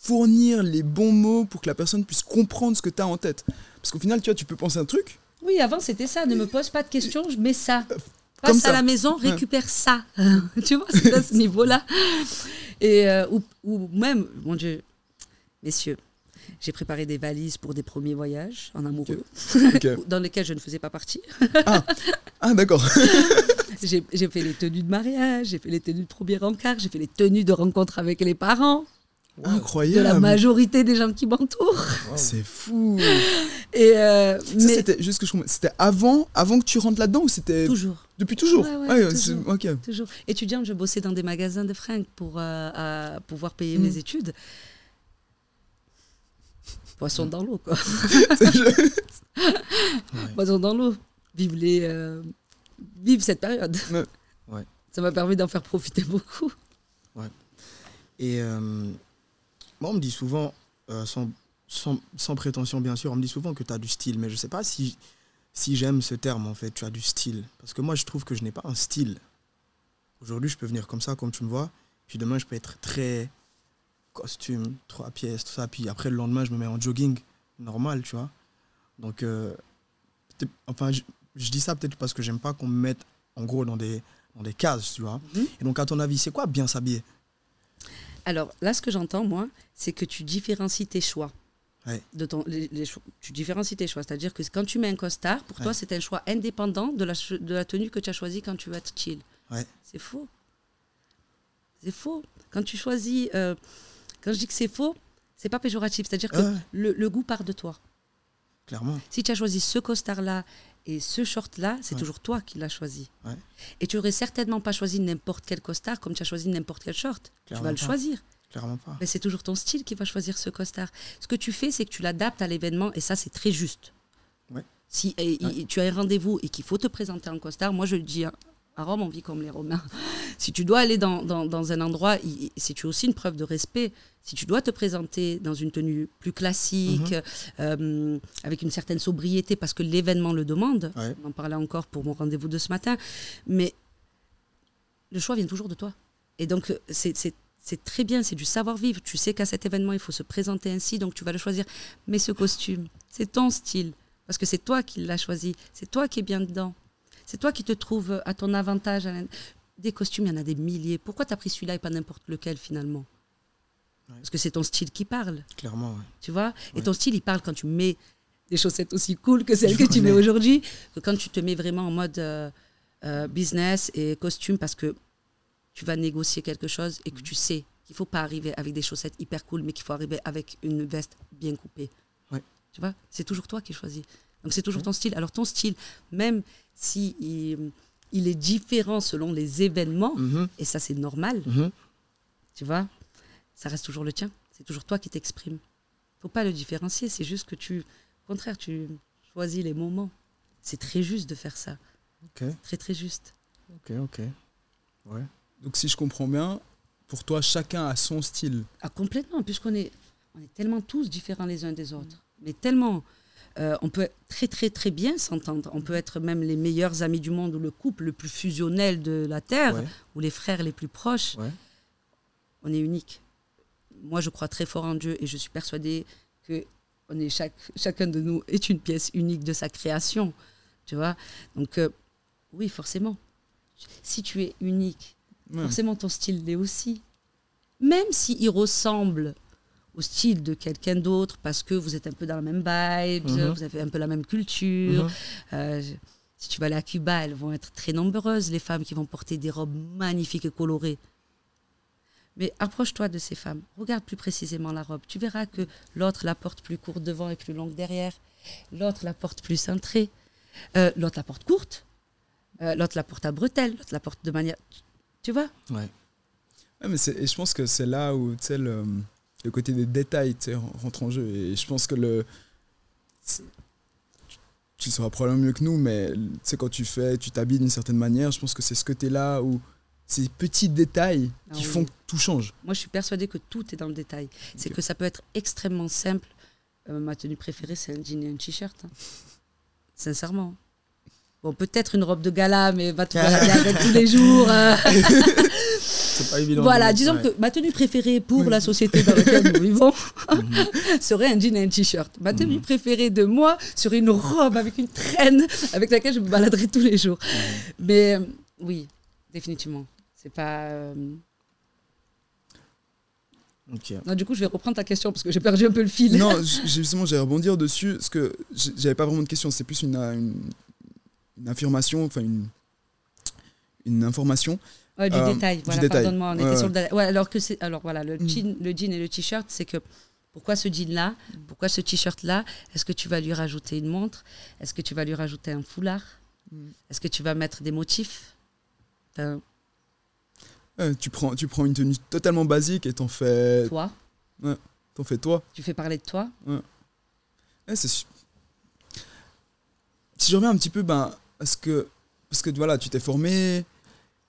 fournir les bons mots pour que la personne puisse comprendre ce que tu as en tête. Parce qu'au final, tu vois, tu peux penser un truc. Oui, avant c'était ça, ne me pose pas de questions, je mets ça. Euh, comme Passe à ça. la maison, Ouais. récupère ça. tu vois, c'est à ce niveau-là. Et euh, ou, ou même, mon Dieu, messieurs, j'ai préparé des valises pour des premiers voyages en amoureux, dans lesquels je ne faisais pas partie. Ah, d'accord. J'ai fait les tenues de mariage, j'ai fait les tenues de premier encart, j'ai fait les tenues de rencontre avec les parents de la Incroyable. majorité des gens qui m'entourent. C'est fou. Et euh, Ça, mais c'était juste que je. C'était avant, avant que tu rentres là-dedans ou c'était toujours. depuis toujours Ouais, ouais, c'est- toujours. ok. Toujours. Étudiante, je bossais dans des magasins de fringues pour euh, euh, pouvoir payer Mm. mes études. Poisson dans l'eau, quoi. Poisson dans l'eau. Vive les, euh, vive cette période. Ouais. Ouais. Ça m'a permis d'en faire profiter beaucoup. Et euh, moi, on me dit souvent, euh, sans, sans, sans prétention bien sûr, on me dit souvent que tu as du style, mais je sais pas si, si j'aime ce terme en fait, tu as du style. Parce que moi, je trouve que je n'ai pas un style. Aujourd'hui, je peux venir comme ça, comme tu me vois, puis demain, je peux être très costume, trois pièces, tout ça, puis après, le lendemain, je me mets en jogging, normal, tu vois. Donc, euh, enfin, je, je dis ça peut-être parce que j'aime pas qu'on me mette en gros dans des, dans des cases, tu vois. Mhm. Et donc, à ton avis, c'est quoi bien s'habiller? Alors là, ce que j'entends, moi, c'est que tu différencies tes choix. Ouais. De ton, les- tu différencies tes choix. C'est-à-dire que quand tu mets un costard, pour toi, c'est un choix indépendant de la, de la tenue que tu as choisie quand tu veux être chill. Ouais. C'est faux. C'est faux. Quand tu choisis. euh, quand je dis que c'est faux, c'est pas péjoratif. C'est-à-dire que le, le goût part de toi. clairement. Si tu as choisi ce costard-là et ce short-là, c'est Ouais. toujours toi qui l'as choisi. Ouais. Et tu aurais certainement pas choisi n'importe quel costard comme tu as choisi n'importe quel short. tu Clairement vas le pas. choisir. Clairement pas. Mais c'est toujours ton style qui va choisir ce costard. Ce que tu fais, c'est que tu l'adaptes à l'événement et ça, c'est très juste. Ouais. Si et- et- tu as un rendez-vous et qu'il faut te présenter en costard, moi je le dis, hein, à Rome, on vit comme les Romains. Si tu dois aller dans, dans- dans un endroit, c'est aussi une preuve de respect. Si tu dois te présenter dans une tenue plus classique, euh, avec une certaine sobriété, parce que l'événement le demande, Ouais. on en parlait encore pour mon rendez-vous de ce matin, mais le choix vient toujours de toi. Et donc, c'est- c'est c'est très bien, c'est du savoir-vivre. Tu sais qu'à cet événement, il faut se présenter ainsi, donc tu vas le choisir. Mais ce costume, c'est ton style, parce que c'est toi qui l'as choisi, c'est toi qui es bien dedans. C'est toi qui te trouves à ton avantage. Des costumes, il y en a des milliers. Pourquoi tu as pris celui-là et pas n'importe lequel finalement Ouais. Parce que c'est ton style qui parle, Clairement, ouais. tu vois. Et ton style, il parle quand tu mets des chaussettes aussi cool que celles Je que tu mets aujourd'hui, que quand tu te mets vraiment en mode euh, euh, business et costume parce que tu vas négocier quelque chose et que Mm. tu sais qu'il faut pas arriver avec des chaussettes hyper cool, mais qu'il faut arriver avec une veste bien coupée. Ouais. Tu vois, c'est toujours toi qui choisis. Donc c'est toujours ton style. Alors ton style, même si il, est différent selon les événements, Mhm, et ça c'est normal, mhm. tu vois, ça reste toujours le tien. C'est toujours toi qui t'exprimes. Faut pas le différencier. C'est juste que tu, au contraire, tu choisis les moments. C'est très juste de faire ça. Ok, Très très juste. ok, ok. Ouais. Donc si je comprends bien, pour toi, chacun a son style. Ah, complètement, puisqu'on est, on est tellement tous différents les uns des autres. Mais tellement. Euh, on peut très très très bien s'entendre. On peut être même les meilleurs amis du monde ou le couple le plus fusionnel de la Terre Ouais. ou les frères les plus proches. Ouais. On est unique. Moi, je crois très fort en Dieu et je suis persuadée que on est chaque, chacun de nous est une pièce unique de sa création. Tu vois Donc, euh, oui, forcément. Si tu es unique, Ouais. forcément ton style l'est aussi. Même s'il ressemble au style de quelqu'un d'autre, parce que vous êtes un peu dans la même vibe, Mhm. vous avez un peu la même culture. Mhm. Euh, si tu vas aller à Cuba, elles vont être très nombreuses, les femmes qui vont porter des robes magnifiques et colorées. Mais approche-toi de ces femmes, regarde plus précisément la robe. Tu verras que l'autre la porte plus courte devant et plus longue derrière. L'autre la porte plus cintrée. Euh, l'autre la porte courte. Euh, l'autre la porte à bretelles. L'autre la porte de manière. Tu vois? Ouais. Ouais, mais et je pense que c'est là où tu sais, le, le côté des détails tu sais, rentre en jeu. Et je pense que le. tu- le sauras probablement mieux que nous, mais tu sais, quand tu fais, tu t'habilles d'une certaine manière, je pense que c'est ce côté-là où ces petits détails Ah qui oui. font que tout change. Moi, je suis persuadée que tout est dans le détail. C'est que ça peut être extrêmement simple. Euh, ma tenue préférée, c'est un jean et un t-shirt. hein. Sincèrement. Bon, peut-être une robe de gala, mais va te balader avec tous les jours. euh. C'est pas évident. Voilà, disons ouais. que ma tenue préférée pour la société dans laquelle nous vivons Mhm. serait un jean et un t-shirt. Ma tenue préférée de moi serait une robe avec une traîne avec laquelle je me baladerai tous les jours. Mais euh, oui, définitivement. C'est pas. euh. Non, du coup, je vais reprendre ta question parce que j'ai perdu un peu le fil. non, justement, j'allais rebondir dessus, parce que j'avais pas vraiment de question, c'est plus une, une, une affirmation, enfin une, une information. Ouais, du Euh, détail, du voilà, détail. pardonne-moi, on Ouais, était ouais. sur le détail. Ouais, alors que c'est, alors voilà, le Mm. jean, le jean et le t-shirt, c'est que pourquoi ce jean-là, pourquoi ce t-shirt-là Est-ce que tu vas lui rajouter une montre Est-ce que tu vas lui rajouter un foulard Mm. Est-ce que tu vas mettre des motifs Enfin, Ouais, tu, prends, tu prends une tenue totalement basique et t'en fais, Toi, t'en fais toi. tu fais parler de toi. Ouais, c'est Si je reviens un petit peu, ben, parce que, parce que voilà, tu t'es formé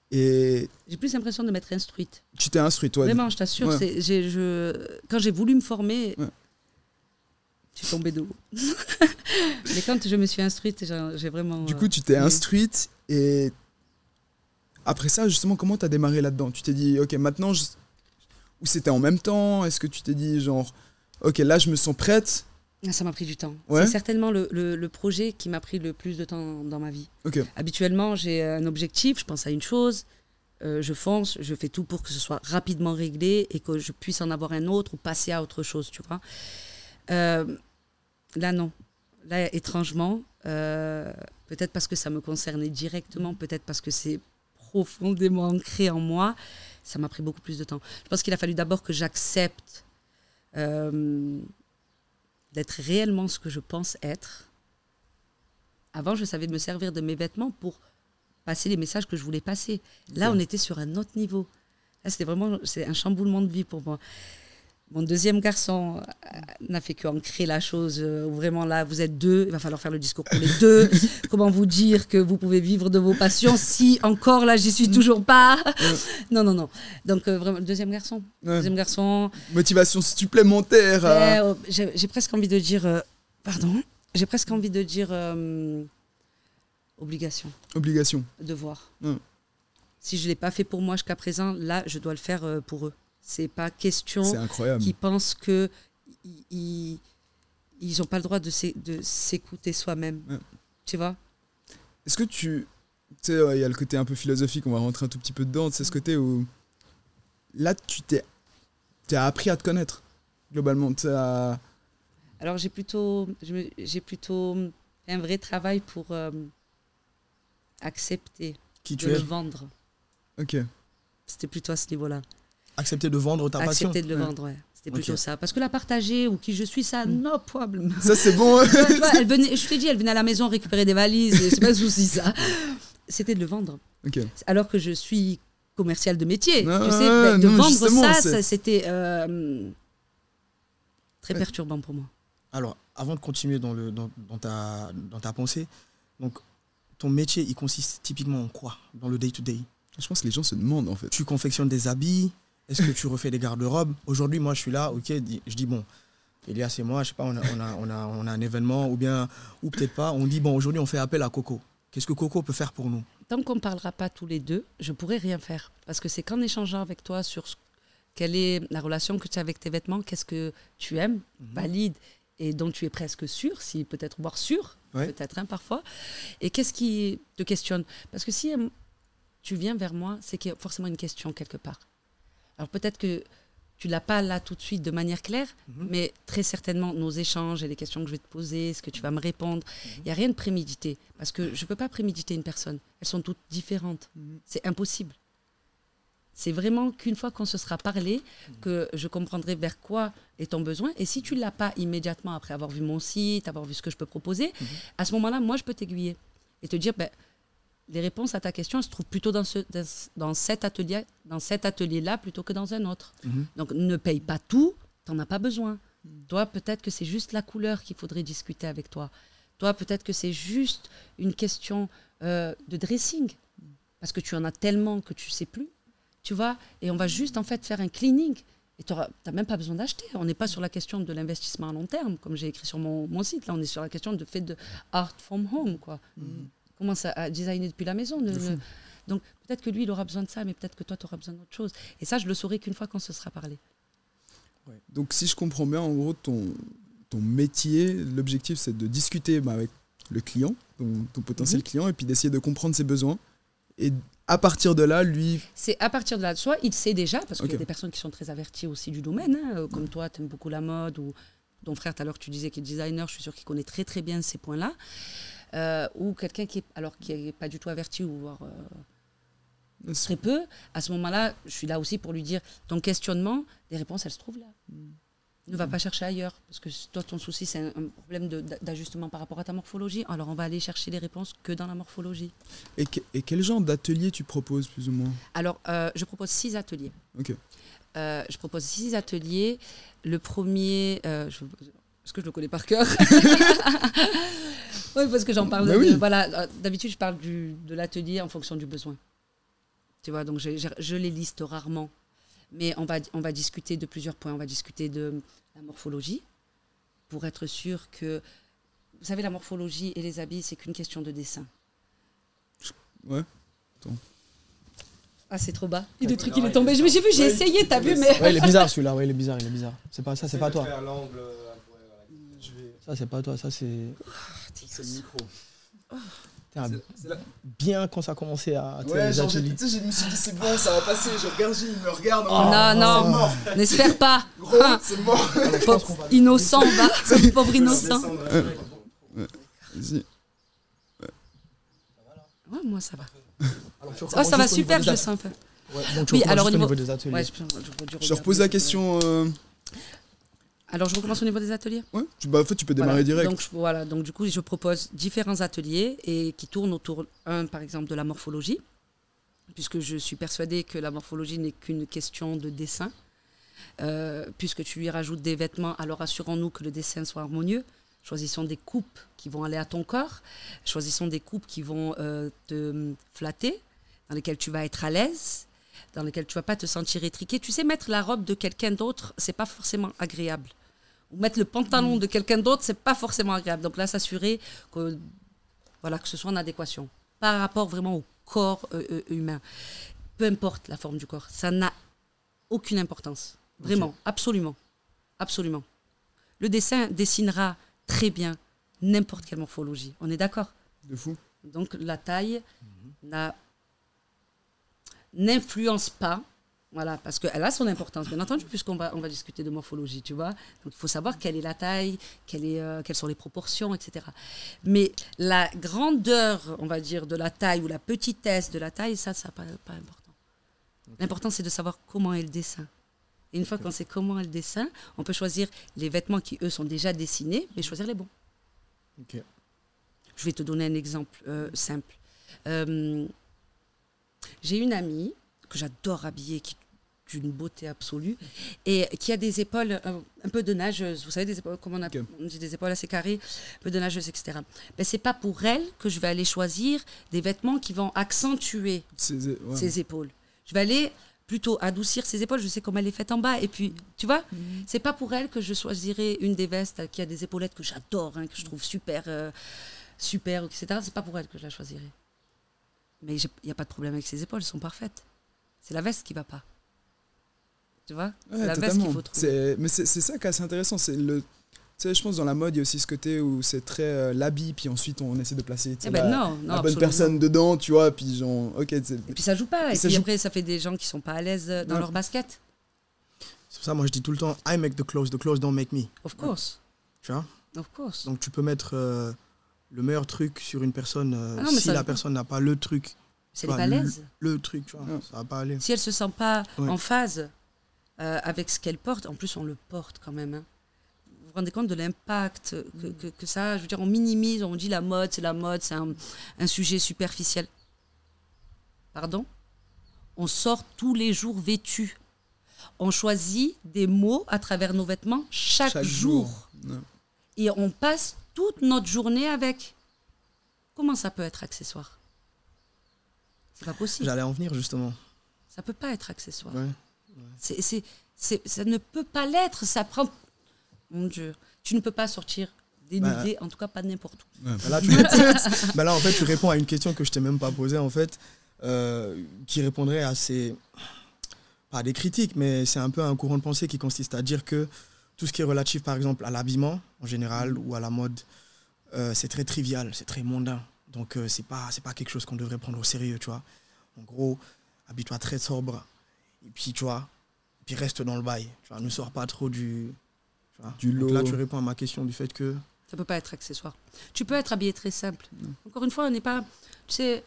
et J'ai plus l'impression de m'être instruite. tu t'es instruit, toi. Vraiment, je t'assure, Ouais. je, quand j'ai voulu me former, Ouais. je suis tombée de haut. Mais quand je me suis instruite, j'ai, vraiment. Du euh, coup, tu t'es oui. instruite et après ça, justement, comment t'as démarré là-dedans? Tu t'es dit, ok, maintenant, je- ou c'était en même temps? Est-ce que tu t'es dit, genre, ok, là, je me sens prête? Ça m'a pris du temps. Ouais. C'est certainement le, le- le projet qui m'a pris le plus de temps dans ma vie. Habituellement, j'ai un objectif, je pense à une chose, euh, je fonce, je fais tout pour que ce soit rapidement réglé et que je puisse en avoir un autre ou passer à autre chose, tu vois. Euh, là, non. Là, étrangement, euh, peut-être parce que ça me concernait directement, peut-être parce que c'est profondément ancré en moi, ça m'a pris beaucoup plus de temps. Je pense qu'il a fallu d'abord que j'accepte d'être réellement ce que je pense être. Avant, je savais me servir de mes vêtements pour passer les messages que je voulais passer. Là, on était sur un autre niveau. Là, c'était vraiment c'est un chamboulement de vie pour moi. Mon deuxième garçon euh, n'a fait qu'ancrer la chose. euh, vraiment, là, vous êtes deux. Il va falloir faire le discours pour les deux. Comment vous dire que vous pouvez vivre de vos passions si encore là, j'y suis toujours pas? Non, non, non. Donc, euh, vraiment, deuxième garçon. Ouais. Deuxième garçon, Motivation supplémentaire oh, J'ai presque envie de dire. euh, pardon? J'ai presque envie de dire. obligation, obligation. devoir. Si je ne l'ai pas fait pour moi jusqu'à présent, là, je dois le faire pour eux. C'est pas question qu'ils pensent que ils- n'ont pas le droit de s'é- de s'écouter soi-même. Ouais. Tu vois? Est-ce que tu. Tu sais, ouais, il y a le côté un peu philosophique, on va rentrer un tout petit peu dedans. C'est ce côté où. Là, tu t'es. Tu as appris à te connaître, globalement. As. Alors j'ai plutôt, j'ai plutôt un vrai travail pour euh, accepter Qui de tu le es vendre. Ok. C'était plutôt à ce niveau-là. Accepter de vendre ta passion. Accepter de le vendre, ouais. C'était plutôt ça. Parce que la partager ou qui je suis, ça, no problem. Ça, c'est bon. Tu vois, tu vois, elle venait, je t'ai dit, elle venait à la maison récupérer des valises, et c'est pas un souci ça. C'était de le vendre. Alors que je suis commerciale de métier. Ah, tu sais, de non, vendre ça, ça, c'était euh, très perturbant pour moi. Alors, avant de continuer dans, le, dans, dans ta, dans ta pensée, donc, ton métier, il consiste typiquement en quoi dans le day-to-day Je pense que les gens se demandent, en fait. Tu confectionnes des habits Est-ce que tu refais des garde-robes? Aujourd'hui, moi, je suis là, ok, je dis, bon, Elias et moi, je sais pas, on a, on a, on a, on a un événement, ou bien, ou peut-être pas, on dit, bon, aujourd'hui, on fait appel à Coco. Qu'est-ce que Coco peut faire pour nous? Tant qu'on ne parlera pas tous les deux, je pourrais rien faire. Parce que c'est qu'en échangeant avec toi sur ce- quelle est la relation que tu as avec tes vêtements, qu'est-ce que tu aimes, valide, et dont tu es presque sûr, si peut-être voire sûr, Ouais. peut-être hein, parfois, et qu'est-ce qui te questionne? Parce que si euh, tu viens vers moi, c'est qu'il y a forcément une question quelque part. Alors peut-être que tu l'as pas là tout de suite de manière claire, Mhm. mais très certainement nos échanges et les questions que je vais te poser, ce que tu vas me répondre, il n'y a rien de prémédité. Parce que je ne peux pas préméditer une personne. Elles sont toutes différentes. C'est impossible. C'est vraiment qu'une fois qu'on se sera parlé, que je comprendrai vers quoi est ton besoin. Et si tu ne l'as pas immédiatement après avoir vu mon site, avoir vu ce que je peux proposer, à ce moment-là, moi, je peux t'aiguiller et te dire, ben, les réponses à ta question elles se trouvent plutôt dans, ce, dans, cet atelier, dans cet atelier-là plutôt que dans un autre. Mhm. Donc ne paye pas tout, t'en as pas besoin. Toi, peut-être que c'est juste la couleur qu'il faudrait discuter avec toi. Toi, peut-être que c'est juste une question euh, de dressing, parce que tu en as tellement que tu sais plus, tu vois. Et on va juste en fait faire un cleaning. Et tu n'as même pas besoin d'acheter. On n'est pas sur la question de l'investissement à long terme, comme j'ai écrit sur mon, mon site. Là, on est sur la question de fait de art from home, quoi. Comment ça à designer depuis la maison. ne- ne- Donc peut-être que lui, il aura besoin de ça, mais peut-être que toi, tu auras besoin d'autre chose. Et ça, je le saurai qu'une fois qu'on se sera parlé. Donc, si je comprends bien, en gros, ton, ton métier, l'objectif, c'est de discuter bah, avec le client, ton, ton potentiel Mhm. client, et puis d'essayer de comprendre ses besoins. Et à partir de là, lui, C'est à partir de là, soit il sait déjà, parce qu'il y a des personnes qui sont très averties aussi du domaine, hein, euh, comme toi, tu aimes beaucoup la mode, ou ton frère, tout à l'heure, tu disais qu'il est designer, je suis sûre qu'il connaît très très bien ces points-là. Euh, ou quelqu'un qui est, alors, qui n'est pas du tout averti, ou voire, euh, très peu, à ce moment-là, je suis là aussi pour lui dire, ton questionnement, les réponses, elles se trouvent là. Ne va pas chercher ailleurs, parce que toi, ton souci, c'est un, problème d'ajustement par rapport à ta morphologie. Alors, on va aller chercher les réponses que dans la morphologie. et, que- et quel genre d'atelier tu proposes, plus ou moins? Alors, euh, je propose six ateliers. Ok. Euh, je propose six ateliers. Le premier, euh, je- est-ce que je le connais par cœur? Oui, parce que j'en parle. Bah de- oui. voilà, euh, d'habitude, je parle du, de l'atelier en fonction du besoin. Tu vois, donc j'ai- je les liste rarement. Mais on va, on va discuter de plusieurs points. On va discuter de la morphologie pour être sûr que. Vous savez, la morphologie et les habits, c'est qu'une question de dessin. Ouais. Ah, c'est trop bas. Il est truc, il est tombé. Mais J'ai vu, j'ai essayé, t'as vu, mais. Ouais, il est bizarre celui-là, ouais, il est bizarre, il est bizarre. C'est pas ça, c'est pas toi. Ça, c'est pas toi, ça, c'est. C'est le micro. Putain, Bien quand ça a commencé à. Ouais, genre, tu sais, je me suis dit, c'est bon, ça va passer. Je regarde, Gilles, il me regarde. Oh, non, non, C'est mort. n'espère pas. Gros, Ah. c'est mort. Pauvre innocent, va. Pauvre innocent. Vas-y. Ouais, moi, ça va. Alors, tu Oh, ça va super, je sens un peu. Ouais, donc tu Oui, alors, au au niveau- niveau des ateliers. Ouais, je, je- je- Je repose la question. Alors, je recommence au niveau des ateliers? Tu, bah, en fait, tu peux démarrer Voilà. direct. Donc, je- voilà, donc du coup, je propose différents ateliers et qui tournent autour, un, par exemple, de la morphologie, puisque je suis persuadée que la morphologie n'est qu'une question de dessin. Euh, puisque tu lui rajoutes des vêtements, alors assurons-nous que le dessin soit harmonieux. Choisissons des coupes qui vont aller à ton corps. Choisissons des coupes qui vont euh, te flatter, dans lesquelles tu vas être à l'aise, dans lesquelles tu vas pas te sentir étriqué. Tu sais, mettre la robe de quelqu'un d'autre, c'est pas forcément agréable. Ou mettre le pantalon de quelqu'un d'autre, c'est pas forcément agréable. Donc là, s'assurer que, voilà, que ce soit en adéquation par rapport vraiment au corps euh, euh, humain. Peu importe la forme du corps, ça n'a aucune importance. Vraiment, absolument. Absolument. Le dessin dessinera très bien n'importe quelle morphologie. On est d'accord? De fou. donc la taille n'a- n'influence pas, voilà, parce qu'elle a son importance, bien entendu, puisqu'on va, on va discuter de morphologie, tu vois. Donc il faut savoir quelle est la taille, quelle est, euh, quelles sont les proportions, etc. Mais la grandeur, on va dire, de la taille ou la petitesse de la taille, ça, ça n'a pas, pas important. L'important, c'est de savoir comment est le dessin. Et une fois qu'on sait comment est le dessin, on peut choisir les vêtements qui, eux, sont déjà dessinés, mais choisir les bons. Ok. Je vais te donner un exemple euh, simple. Euh, J'ai une amie que j'adore habiller, qui d'une beauté absolue, et qui a des épaules euh, un peu de nageuse. Vous savez, des épaules, comment on, a- on dit des épaules assez carrées, un peu de nageuse, etc. Ben, c'est pas pour elle que je vais aller choisir des vêtements qui vont accentuer ouais. ses épaules. Je vais aller plutôt adoucir ses épaules. Je sais comment elle est faite en bas. Et puis, tu vois, c'est pas pour elle que je choisirai une des vestes qui a des épaulettes que j'adore, hein, que je trouve super, euh, super, etc. C'est pas pour elle que je la choisirai. Mais il n'y a pas de problème avec ses épaules, elles sont parfaites. C'est la veste qui va pas. Tu vois C'est Ouais, la veste totalement. qu'il faut trouver. C'est- Mais c'est c'est ça qui est assez intéressant. C'est le. Tu sais, je pense dans la mode, il y a aussi ce côté où c'est très euh, l'habit, puis ensuite on essaie de placer tu sais, Eh ben la, non, non, la bonne absolument. personne dedans, tu vois, puis genre, ok, c'est- Et puis ça joue pas. Et, Et ça puis joue- après, ça fait des gens qui sont pas à l'aise euh, dans Ouais. leur basket. C'est pour ça, moi, je dis tout le temps, I make the clothes, the clothes don't make me. Of course. Tu vois Of course. Donc, tu peux mettre euh, le meilleur truc sur une personne. euh, Ah non, si ça- la personne n'a pas le truc, C'est tu les vois, le- truc, tu vois, Ouais. ça va pas aller. Si elle se sent pas Ouais. en phase euh, avec ce qu'elle porte, en plus on le porte quand même. hein. Vous vous rendez compte de l'impact que, que- que ça a? Je veux dire, on minimise, on dit la mode, c'est la mode, c'est un, un sujet superficiel. Pardon? On sort tous les jours vêtus. On choisit des mots à travers nos vêtements chaque, chaque jour. jour. Ouais. Et on passe toute notre journée avec. Comment ça peut être accessoire? C'est pas possible. J'allais en venir, justement. Ça peut pas être accessoire. Ouais. C'est, ça ne peut pas l'être. Ça prend. Mon Dieu. Tu ne peux pas sortir dénudé, en tout cas pas n'importe où. Bah là, tu... bah là, en fait, tu réponds à une question que je t'ai même pas posée, en fait, euh, qui répondrait à ces. Pas des critiques, mais c'est un peu un courant de pensée qui consiste à dire que tout ce qui est relatif, par exemple, à l'habillement, en général, ou à la mode, euh, c'est très trivial, c'est très mondain. Donc, euh, c'est pas, c'est pas quelque chose qu'on devrait prendre au sérieux, tu vois. En gros, habille-toi très sobre, et puis, tu vois, puis reste dans le bail. Tu vois, ne sors pas trop du. tu vois. Du Donc lot. là, tu réponds à ma question du fait que. Ça peut pas être accessoire. Tu peux être habillé très simple. Encore une fois, on n'est pas. Tu sais.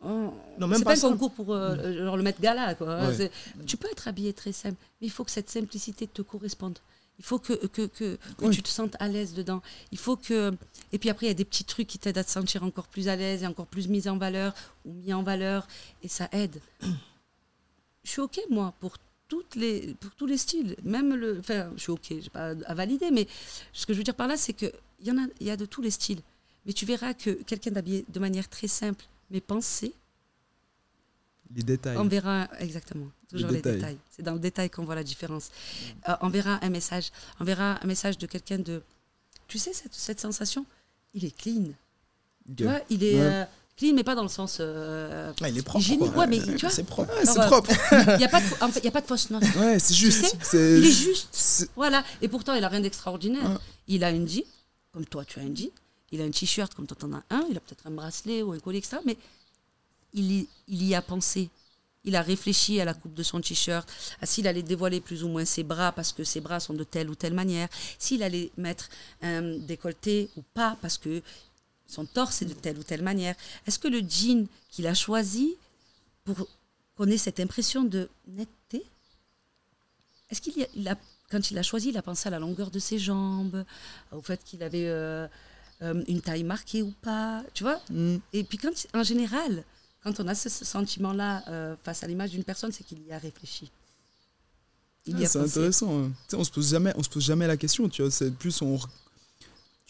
on- Non, même c'est pas pas un concours pour euh, genre le Met Gala. Quoi. Ouais. Tu peux être habillé très simple, mais il faut que cette simplicité te corresponde. Il faut que, que, que, que Oui. tu te sentes à l'aise dedans. Il faut que. Et puis après, il y a des petits trucs qui t'aident à te sentir encore plus à l'aise et encore plus mis en valeur ou mis en valeur. Et ça aide. Je suis OK, moi, pour, toutes les, pour tous les styles. Même le. Enfin, je suis OK, j'ai pas à valider, mais ce que je veux dire par là, c'est qu'il y, en a, il y a de tous les styles. Mais tu verras que quelqu'un d'habillé de manière très simple, mais pensée, Les détails. on verra exactement toujours les détails. détails. C'est dans le détail qu'on voit la différence. Euh, on verra un message. On verra un message de quelqu'un de. Tu sais cette, cette sensation Il est clean. Ok. Tu vois Il est Ouais. euh, clean, mais pas dans le sens euh, Ah, il est propre. quoi. Ouais, mais tu vois C'est propre. Ouais, c'est Alors, propre. Il n'y a pas de, en fait, il y a pas de fausse note. Ouais, c'est juste. sais, c'est- Il est juste. c'est- Voilà. Et pourtant, il a rien d'extraordinaire. Ouais. Il a une jean, comme toi, tu as une jean. Il a un t-shirt, comme toi, tu en as un. Il a peut-être un bracelet ou un collier, etc. Mais il y, il y a pensé. Il a réfléchi à la coupe de son t-shirt, à s'il allait dévoiler plus ou moins ses bras parce que ses bras sont de telle ou telle manière, s'il allait mettre un décolleté ou pas parce que son torse est de telle ou telle manière. Est-ce que le jean qu'il a choisi pour qu'on ait cette impression de netteté, est-ce qu'il a, il a- quand il a choisi, il a pensé à la longueur de ses jambes, au fait qu'il avait euh, euh, une taille marquée ou pas, tu vois Mm. Et puis quand, en général, quand on a ce, ce sentiment-là euh, face à l'image d'une personne, c'est qu'il y a réfléchi. Il y Ah, c'est intéressant. hein. On se pose jamais, on se pose jamais la question. Tu vois, c'est plus on.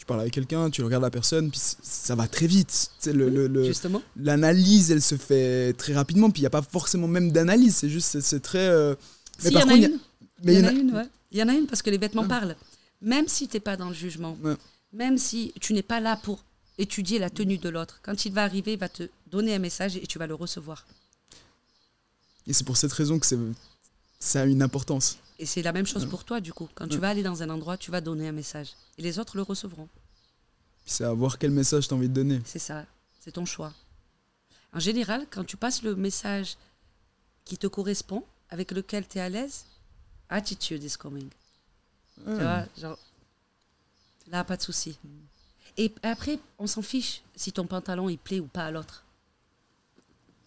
Parles avec quelqu'un, tu regardes la personne, puis ça va très vite. Tu sais, le- le- le- Justement. l'analyse, elle se fait très rapidement, puis il n'y a pas forcément même d'analyse. C'est juste, c'est- très. euh, Si, y par contre, il y a- une. mais il y en a une, ouais. Y en a une parce que les vêtements Ah. parlent. Même si tu n'es pas dans le jugement, Ouais. même si tu n'es pas là pour étudier la tenue de l'autre, quand il va arriver, il va te donner un message et tu vas le recevoir. Et c'est pour cette raison que ça a une importance. Et c'est la même chose pour toi, du coup. Quand tu vas aller dans un endroit, tu vas donner un message. Et les autres le recevront. C'est à voir quel message tu as envie de donner. C'est ça. C'est ton choix. En général, quand tu passes le message qui te correspond, avec lequel tu es à l'aise, attitude is coming. Tu vois, genre, là, pas de souci. Et après, on s'en fiche si ton pantalon il plaît ou pas à l'autre.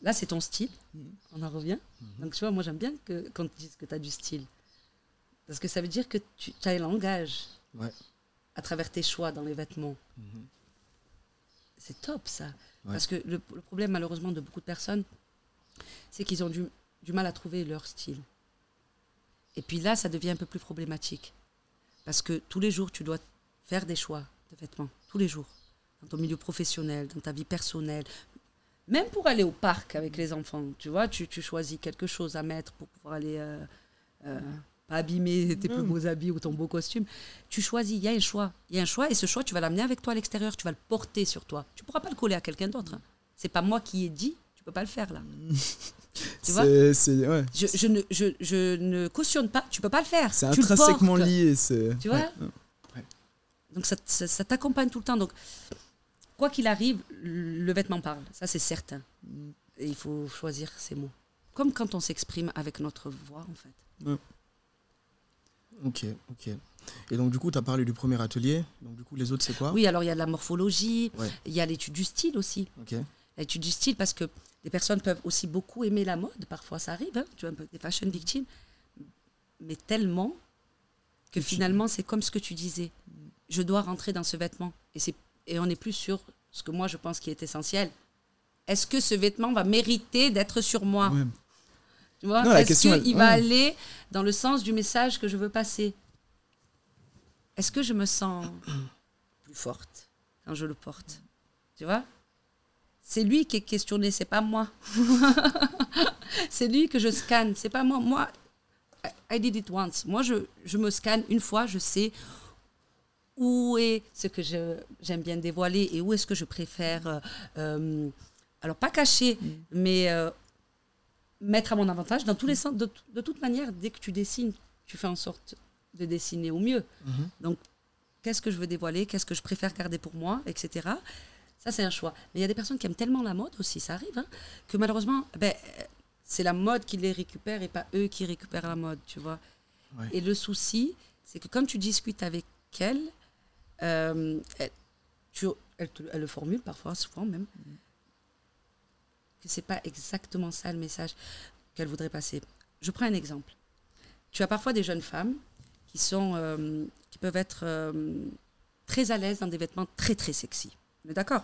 Là, c'est ton style. On en revient. Donc, tu vois, moi, j'aime bien que, quand tu que tu as du style. Parce que ça veut dire que tu as un langage Ouais. à travers tes choix dans les vêtements. Mhm. C'est top ça. Ouais. Parce que le, le problème malheureusement de beaucoup de personnes, c'est qu'ils ont du, du mal à trouver leur style. Et puis là, ça devient un peu plus problématique. Parce que tous les jours, tu dois faire des choix de vêtements. Tous les jours. Dans ton milieu professionnel, dans ta vie personnelle. Même pour aller au parc avec les enfants. Tu vois, tu, tu choisis quelque chose à mettre pour pouvoir aller... euh, euh, pas abîmer tes plus Mm. beaux habits ou ton beau costume. Tu choisis, il y a un choix. Il y a un choix et ce choix, tu vas l'amener avec toi à l'extérieur, tu vas le porter sur toi. Tu pourras pas le coller à quelqu'un d'autre. hein. C'est pas moi qui ai dit, tu peux pas le faire là. Tu vois ouais. je, je ne, je, je ne cautionne pas, tu peux pas le faire. C'est Tu le intrinsèquement portes. lié. Tu vois ouais. Donc ça, ça- ça t'accompagne tout le temps. Donc, quoi qu'il arrive, le vêtement parle. Ça, c'est certain. Et il faut choisir ses mots. Comme quand on s'exprime avec notre voix, en fait. Ok, ok. Et donc, du coup, tu as parlé du premier atelier. Donc, du coup, les autres, c'est quoi? Oui, alors il y a de la morphologie, Ouais. il y a l'étude du style aussi. L'étude du style, parce que les personnes peuvent aussi beaucoup aimer la mode. Parfois, ça arrive. hein, tu vois, un peu des fashion victimes. Mais tellement que finalement, c'est comme ce que tu disais. Je dois rentrer dans ce vêtement. Et, c'est, et on n'est plus sur ce que moi, je pense qui est essentiel. Est-ce que ce vêtement va mériter d'être sur moi? Ouais. Tu vois Est-ce qu'il elle- va aller dans le sens du message que je veux passer? Est-ce que je me sens plus forte quand je le porte? Tu vois? C'est lui qui est questionné, c'est pas moi. c'est lui que je scanne, c'est pas moi. Moi, I- did it once. Moi, je, je me scanne une fois, je sais où est ce que j'aime bien dévoiler et où est-ce que je préfère, euh, euh, alors pas cacher, mais euh, mettre à mon avantage dans tous les sens. De, de toute manière, dès que tu dessines, tu fais en sorte de dessiner au mieux. Mhm. Donc, qu'est-ce que je veux dévoiler, qu'est-ce que je préfère garder pour moi, etc. Ça, c'est un choix. Mais il y a des personnes qui aiment tellement la mode aussi, ça arrive, hein, que malheureusement, ben, euh, c'est la mode qui les récupère et pas eux qui récupèrent la mode, tu vois. Ouais. Et le souci, c'est que quand tu discutes avec elle, euh, elle, tu- elle te- elle le formule parfois, souvent même, que c'est pas exactement ça le message qu'elle voudrait passer. Je prends un exemple. Tu as parfois des jeunes femmes qui sont, euh, qui peuvent être euh, très à l'aise dans des vêtements très très sexy. On est d'accord?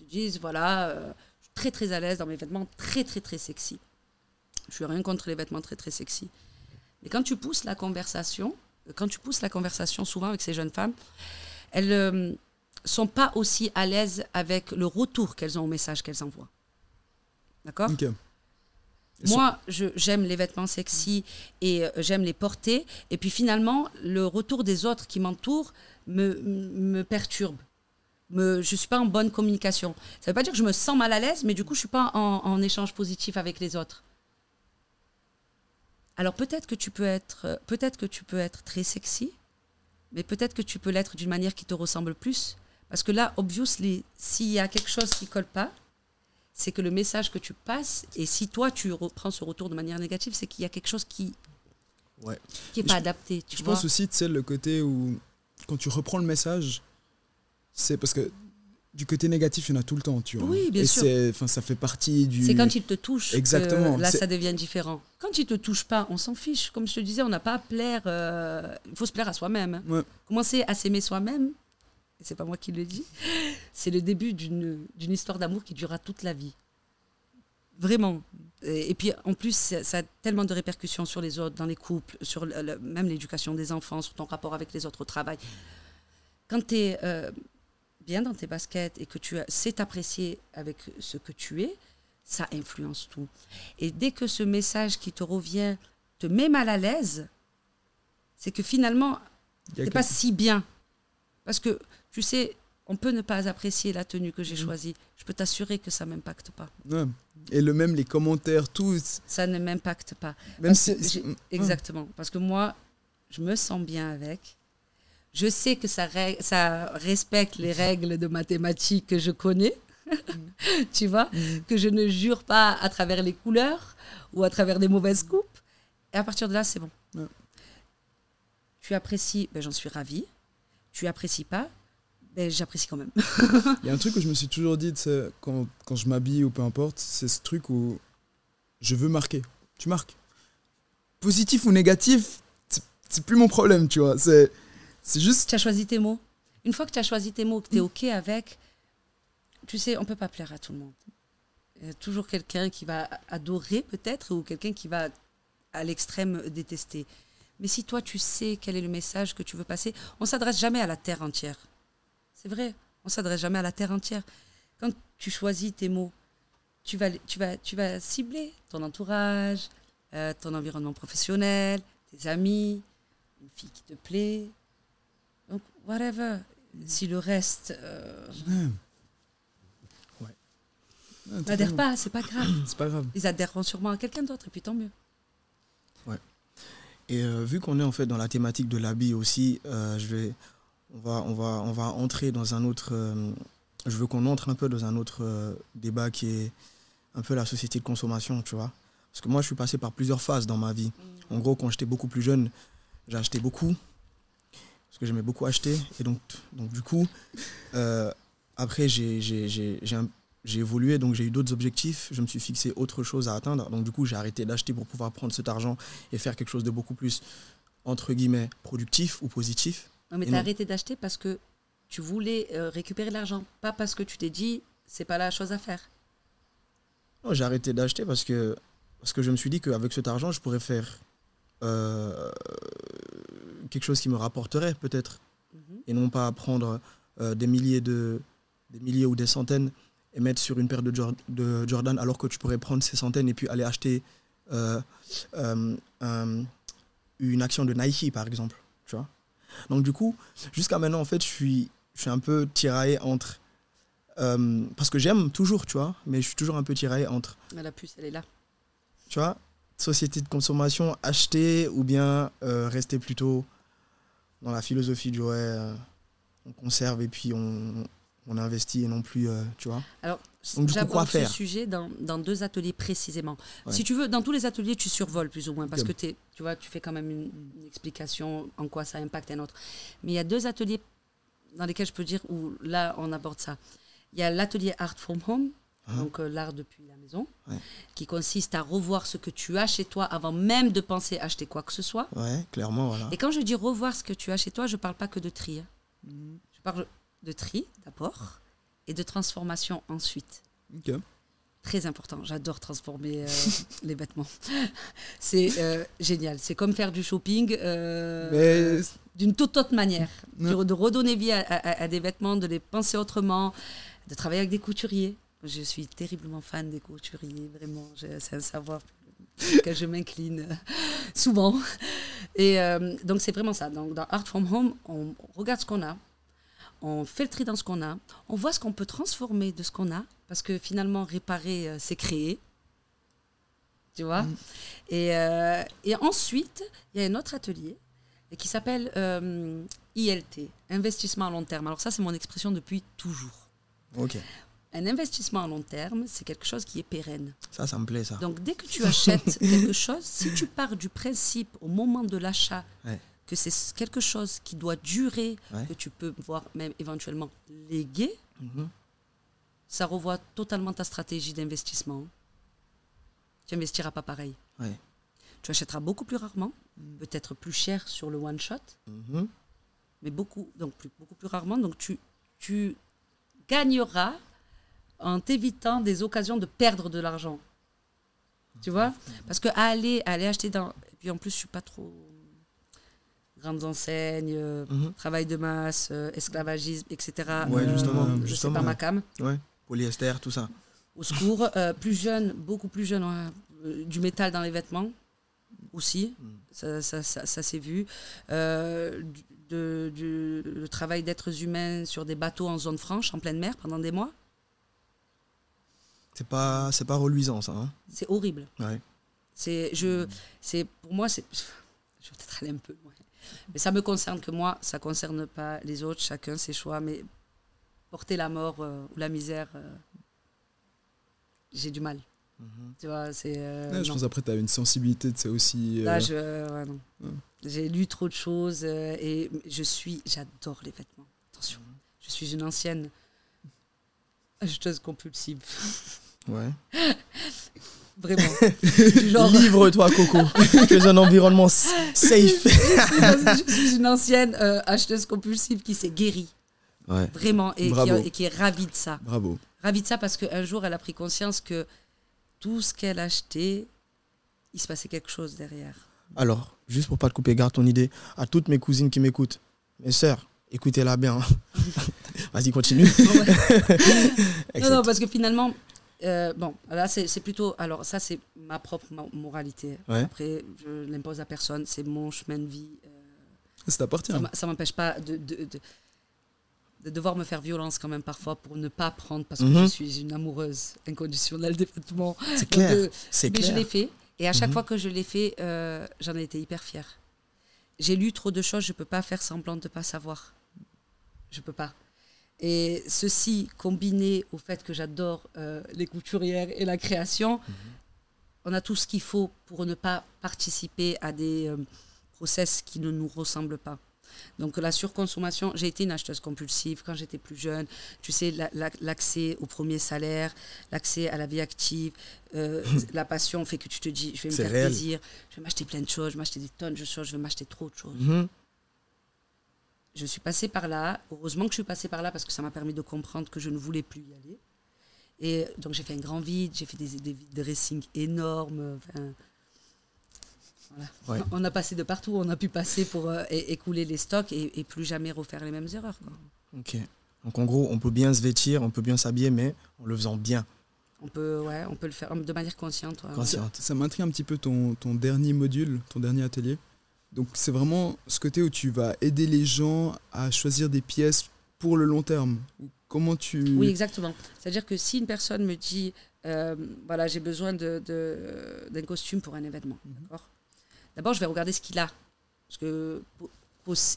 Ils te disent voilà, euh, je suis très très à l'aise dans mes vêtements très très très sexy. Je suis rien contre les vêtements très très sexy. Mais quand tu pousses la conversation, quand tu pousses la conversation souvent avec ces jeunes femmes, elles ne sont pas aussi à l'aise avec le retour qu'elles ont au message qu'elles envoient. D'accord Ok. Moi, je- j'aime les vêtements sexy et euh, j'aime les porter. Et puis finalement, le retour des autres qui m'entourent me, me perturbe. Me, je ne suis pas en bonne communication. Ça ne veut pas dire que je me sens mal à l'aise, mais du coup, je ne suis pas en, en échange positif avec les autres. Alors peut-être que tu peux être, euh, peut-être que tu peux être très sexy, mais peut-être que tu peux l'être d'une manière qui te ressemble plus. Parce que là, obviously, s'il y a quelque chose qui colle pas, c'est que le message que tu passes, et si toi tu reprends ce retour de manière négative, c'est qu'il y a quelque chose qui Ouais. qui est Mais pas je- adapté. Tu Je vois pense aussi, tu sais, le côté où, quand tu reprends le message, c'est parce que du côté négatif, il y en a tout le temps, tu vois. Oui, bien Et sûr. Enfin, ça fait partie du. C'est quand il te touche Exactement, que là ça devient différent. Quand il te touche pas, on s'en fiche. Comme je te disais, on n'a pas à plaire. euh, Il faut se plaire à soi-même. hein. Ouais. Commencer à s'aimer soi-même, c'est pas moi qui le dis, c'est le début d'une histoire d'amour qui durera toute la vie. Vraiment. Et, et puis en plus, ça, ça a tellement de répercussions sur les autres, dans les couples, sur le- le- même l'éducation des enfants, sur ton rapport avec les autres au travail. Quand tu es bien dans tes baskets et que tu as- sais t'apprécier avec ce que tu es, ça influence tout. Et dès que ce message qui te revient te met mal à l'aise, c'est que finalement, c'est que- pas si bien. Parce que, tu sais, on peut ne pas apprécier la tenue que j'ai Mhm. choisie. Je peux t'assurer que ça m'impacte pas. Ouais. Et le même, les commentaires, tout. Ça ne m'impacte pas. Même si. Ouais. Exactement. Parce que moi, je me sens bien avec. Je sais que ça, ça respecte les règles de mathématiques que je connais. tu vois? Que je ne jure pas à travers les couleurs ou à travers des mauvaises coupes. Et à partir de là, c'est bon. Ouais. Tu apprécies, ben, j'en suis ravie. Tu apprécies pas, ben, j'apprécie quand même. Il y a un truc où je me suis toujours dit, quand, quand je m'habille ou peu importe, c'est ce truc où je veux marquer. Tu marques. Positif ou négatif, c'est- plus mon problème, tu vois. C'est, c'est juste. Tu as choisi tes mots. Une fois que tu as choisi tes mots, que tu es OK avec, tu sais, on peut pas plaire à tout le monde. Il y a toujours quelqu'un qui va adorer peut-être ou quelqu'un qui va à l'extrême détester. Mais si toi, tu sais quel est le message que tu veux passer, on s'adresse jamais à la terre entière. C'est vrai, on s'adresse jamais à la terre entière. Quand tu choisis tes mots, tu vas, tu vas, tu vas cibler ton entourage, euh, ton environnement professionnel, tes amis, une fille qui te plaît. Donc, whatever. Si le reste euh, Ouais, n'adhère pas, c'est pas grave. C'est pas grave. Ils adhéreront sûrement à quelqu'un d'autre, et puis tant mieux. Et euh, vu qu'on est en fait dans la thématique de l'habit aussi, euh, je vais, on va, on va, on va entrer dans un autre. euh, je veux qu'on entre un peu dans un autre euh, débat qui est un peu la société de consommation, tu vois. Parce que moi, je suis passé par plusieurs phases dans ma vie. En gros, quand j'étais beaucoup plus jeune, j'ai acheté beaucoup parce que j'aimais beaucoup acheter. Et donc, donc du coup, euh, après, j'ai évolué, donc j'ai eu d'autres objectifs. Je me suis fixé autre chose à atteindre. Donc du coup, j'ai arrêté d'acheter pour pouvoir prendre cet argent et faire quelque chose de beaucoup plus, entre guillemets, productif ou positif. Non, mais tu as arrêté d'acheter parce que tu voulais euh, récupérer de l'argent, pas parce que tu t'es dit c'est pas la chose à faire. Non, j'ai arrêté d'acheter parce que, parce que je me suis dit qu'avec cet argent, je pourrais faire euh, quelque chose qui me rapporterait peut-être. Mhm. Et non pas prendre euh, des, milliers de, des milliers ou des centaines et mettre sur une paire de, de Jordan alors que tu pourrais prendre ces centaines et puis aller acheter un- une action de Nike par exemple. Donc du coup, jusqu'à maintenant, en fait, je suis, je suis un peu tiraillé entre... euh, parce que j'aime toujours, tu vois, mais je suis toujours un peu tiraillé entre Mais La puce, elle est là. tu vois, société de consommation, acheter ou bien euh, rester plutôt dans la philosophie du ouais, euh, on conserve et puis on, on investit et non plus, tu vois. Alors, Donc, du coup, quoi j'aborde ce sujet dans, dans deux ateliers précisément. Ouais. Si tu veux, dans tous les ateliers, tu survoles plus ou moins, parce que t'es- tu vois, tu fais quand même une, une explication en quoi ça impacte un autre. Mais il y a deux ateliers dans lesquels je peux dire où là, on aborde ça. Il y a l'atelier Art from Home, Hein. donc euh, l'art depuis la maison, Ouais. qui consiste à revoir ce que tu as chez toi avant même de penser acheter quoi que ce soit. Ouais, clairement, voilà. Et quand je dis revoir ce que tu as chez toi, je ne parle pas que de tri. hein. Mhm. Je parle de tri d'abord et de transformation ensuite. Ok. Très important. J'adore transformer euh, les vêtements. C'est euh, génial. C'est comme faire du shopping euh, Mais d'une toute autre manière. De, de redonner vie à, à- à des vêtements, de les penser autrement, de travailler avec des couturiers. Je suis terriblement fan des couturiers, vraiment. C'est un savoir que je m'incline souvent. Et donc, c'est vraiment ça. Donc, dans Art from Home, on regarde ce qu'on a, on fait le tri dans ce qu'on a, on voit ce qu'on peut transformer de ce qu'on a, parce que finalement, réparer, euh, c'est créer. Tu vois Mm. et, euh, et ensuite, il y a un autre atelier qui s'appelle euh, ILT, investissement à long terme. Alors ça, c'est mon expression depuis toujours. Ok, Un investissement à long terme, c'est quelque chose qui est pérenne. ça, ça me plaît, ça. Donc dès que tu achètes quelque chose, si tu pars du principe au moment de l'achat Ouais. Que c'est quelque chose qui doit durer, Ouais. que tu peux voir même éventuellement léguer, Mhm. ça revoit totalement ta stratégie d'investissement. Tu investiras pas pareil. Ouais. Tu achèteras beaucoup plus rarement, peut-être plus cher sur le one shot, Mhm. mais beaucoup, donc plus, beaucoup plus rarement. Donc tu, tu gagneras en t'évitant des occasions de perdre de l'argent. Tu vois? Parce que aller, aller acheter dans. Et puis en plus, je suis pas trop. Grandes enseignes, euh, Mhm. travail de masse, euh, esclavagisme, etc. Ouais, justement, je sais justement, pas ma cam. Ouais, polyester, tout ça. Au secours, euh, plus jeune, beaucoup plus jeune, euh, du métal dans les vêtements aussi, Mm. ça, ça, ça, ça s'est vu. Euh, du- de, du- le travail d'êtres humains sur des bateaux en zone franche, en pleine mer, pendant des mois, C'est pas, c'est pas reluisant, ça. Hein c'est horrible. ouais. C'est, je, c'est, pour moi, c'est, je vais peut-être aller un peu mais ça me concerne que moi, ça concerne pas les autres, chacun ses choix, mais porter la mort euh, ou la misère, euh, j'ai du mal. Mhm. Tu vois, c'est. euh, Ouais, je pense après, tu as une sensibilité de ça aussi. euh, Là, je, ouais, non. Ouais. J'ai lu trop de choses euh, et je suis, j'adore les vêtements. Attention, je suis une ancienne acheteuse compulsive. Ouais. Vraiment. Livre-toi, Coco. tu es un environnement safe. je suis une ancienne euh, acheteuse compulsive qui s'est guérie. Ouais. Vraiment. Et qui, et qui, est ravie de ça. Bravo. Ravie de ça parce qu'un jour, elle a pris conscience que tout ce qu'elle achetait, il se passait quelque chose derrière. Alors, juste pour pas te couper, garde ton idée. À toutes mes cousines qui m'écoutent, mes sœurs, écoutez-la bien. Vas-y, continue. non, non, parce que finalement, euh, bon, là, c'est plutôt. Alors, ça, c'est ma propre moralité. Après, je l'impose à personne. C'est mon chemin de vie. Euh, ça t'appartient. Ça m'empêche pas de, de, de, devoir me faire violence quand même parfois pour ne pas prendre parce que je mhm. suis une amoureuse inconditionnelle des vêtements. C'est clair. mais clair. je l'ai fait. Et à chaque mhm. fois que je l'ai fait, euh, j'en ai été hyper fière. J'ai lu trop de choses, je ne peux pas faire semblant de ne pas savoir. Je ne peux pas. Et ceci combiné au fait que j'adore euh, les couturières et la création, mhm. on a tout ce qu'il faut pour ne pas participer à des euh, process qui ne nous ressemblent pas. Donc la surconsommation, j'ai été une acheteuse compulsive quand j'étais plus jeune. Tu sais, l'accès au premier salaire, l'accès à la vie active, euh, la passion fait que tu te dis, je vais me faire plaisir, je vais m'acheter plein de choses, je vais m'acheter des tonnes de choses, je vais m'acheter trop de choses. Mhm. Je suis passée par là. Heureusement que je suis passée par là parce que ça m'a permis de comprendre que je ne voulais plus y aller. Et donc j'ai fait un grand vide, j'ai fait des, des, dressings énormes. On a passé de partout, on a pu passer pour euh, écouler les stocks et, plus jamais refaire les mêmes erreurs. Ok. Donc en gros, on peut bien se vêtir, on peut bien s'habiller, mais en le faisant bien. On peut, ouais, on peut le faire de manière consciente. consciente. Ça, m'intrigue un petit peu ton, ton dernier module, ton dernier atelier. Donc c'est vraiment ce côté où tu vas aider les gens à choisir des pièces pour le long terme. Comment tu... Oui, exactement. C'est-à-dire que si une personne me dit, euh, voilà, j'ai besoin d'un de, d'un costume pour un événement, mhm. d'accord? D'abord, je vais regarder ce qu'il a. Parce que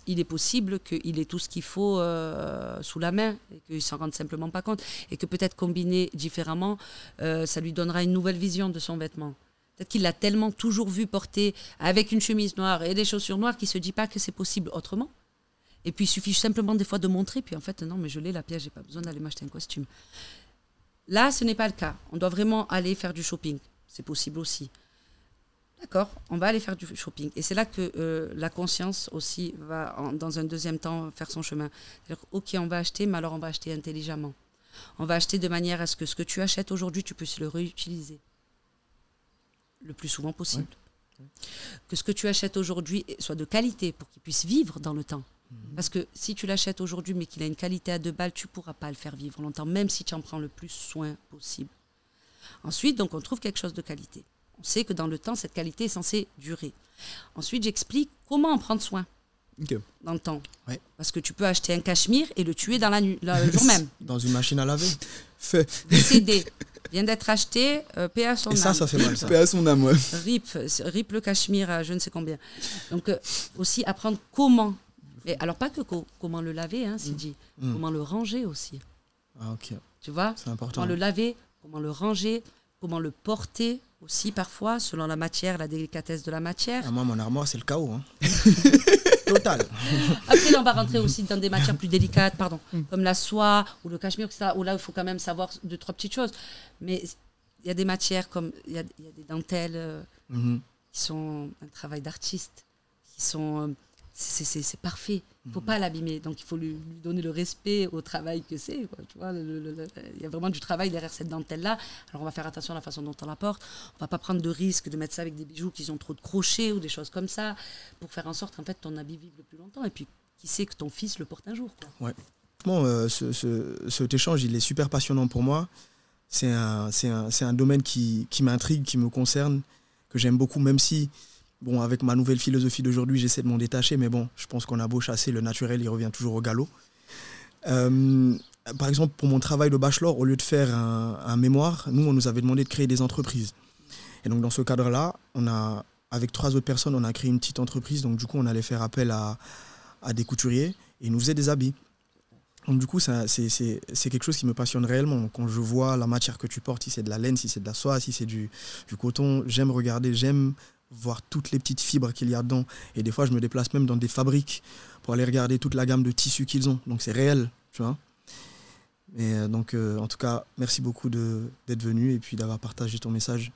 il est possible qu'il ait tout ce qu'il faut euh, sous la main et qu'il ne s'en rende simplement pas compte. Et que peut-être combiné différemment, euh, ça lui donnera une nouvelle vision de son vêtement. Peut-être qu'il l'a tellement toujours vu porter avec une chemise noire et des chaussures noires qu'il ne se dit pas que c'est possible autrement. Et puis il suffit simplement des fois de montrer, puis en fait, non, mais je l'ai la pièce, j'ai pas besoin d'aller m'acheter un costume. Là, ce n'est pas le cas. On doit vraiment aller faire du shopping. C'est possible aussi. D'accord, on va aller faire du shopping. Et c'est là que euh, la conscience aussi va, dans un deuxième temps, faire son chemin. C'est-à-dire, ok, on va acheter, mais alors on va acheter intelligemment. On va acheter de manière à ce que ce que tu achètes aujourd'hui, tu puisses le réutiliser le plus souvent possible. Que ce que tu achètes aujourd'hui soit de qualité pour qu'il puisse vivre dans le temps. Mhm. Parce que si tu l'achètes aujourd'hui mais qu'il a une qualité à deux balles, tu ne pourras pas le faire vivre longtemps, même si tu en prends le plus soin possible. Ensuite, donc, on trouve quelque chose de qualité. On sait que dans le temps, cette qualité est censée durer. Ensuite, j'explique comment en prendre soin dans le temps. Parce que tu peux acheter un cachemire et le tuer dans la nuit, le jour même. Dans une machine à laver. Fait. Décédé. Vient d'être acheté, euh, paix à son âme. Et ça, ça fait mal. Ça. Paix à son âme, ouais. Rip, rip le cachemire à je ne sais combien. Donc, euh, aussi apprendre comment. Et alors, pas que comment le laver, hein, dit. Mm. Comment le ranger aussi. Ah, ok. Tu vois? C'est important. Comment le laver, comment le ranger, comment le porter aussi parfois, selon la matière, la délicatesse de la matière. Ah, moi, mon armoire, c'est le chaos. Hein. Total. Après, là, on va rentrer aussi dans des matières plus délicates, pardon, mm. comme la soie ou le cachemire, etc., où là, il faut quand même savoir deux, trois petites choses. Mais il y a des matières comme, il y, a, des dentelles euh, mm-hmm. qui sont un travail d'artiste, qui sont euh, c'est parfait. Il ne faut mhm. pas l'abîmer. Donc, il faut lui, donner le respect au travail que c'est. Il y a vraiment du travail derrière cette dentelle-là. Alors, on va faire attention à la façon dont on la porte. On ne va pas prendre de risque de mettre ça avec des bijoux qui ont trop de crochets ou des choses comme ça pour faire en sorte qu'en fait, ton habit vive le plus longtemps. Et puis, qui sait que ton fils le porte un jour. Ouais. Bon, euh, ce, cet échange, il est super passionnant pour moi. C'est un, un, un, domaine qui, qui m'intrigue, qui me concerne, que j'aime beaucoup, même si Bon, avec ma nouvelle philosophie d'aujourd'hui, j'essaie de m'en détacher, mais bon, je pense qu'on a beau chasser, le naturel, il revient toujours au galop. Euh, par exemple, pour mon travail de bachelor, au lieu de faire un, mémoire, nous, on nous avait demandé de créer des entreprises. Et donc, dans ce cadre-là, avec trois autres personnes, on a créé une petite entreprise. Donc, du coup, on allait faire appel à, des couturiers et ils nous faisaient des habits. Donc, du coup, c'est quelque chose qui me passionne réellement. Quand je vois la matière que tu portes, si c'est de la laine, si c'est de la soie, si c'est du coton, j'aime regarder, j'aime voir toutes les petites fibres qu'il y a dedans. Et des fois, je me déplace même dans des fabriques pour aller regarder toute la gamme de tissus qu'ils ont. Donc c'est réel, tu vois. Et euh, donc, euh, en tout cas, merci beaucoup d'être venu et puis d'avoir partagé ton message.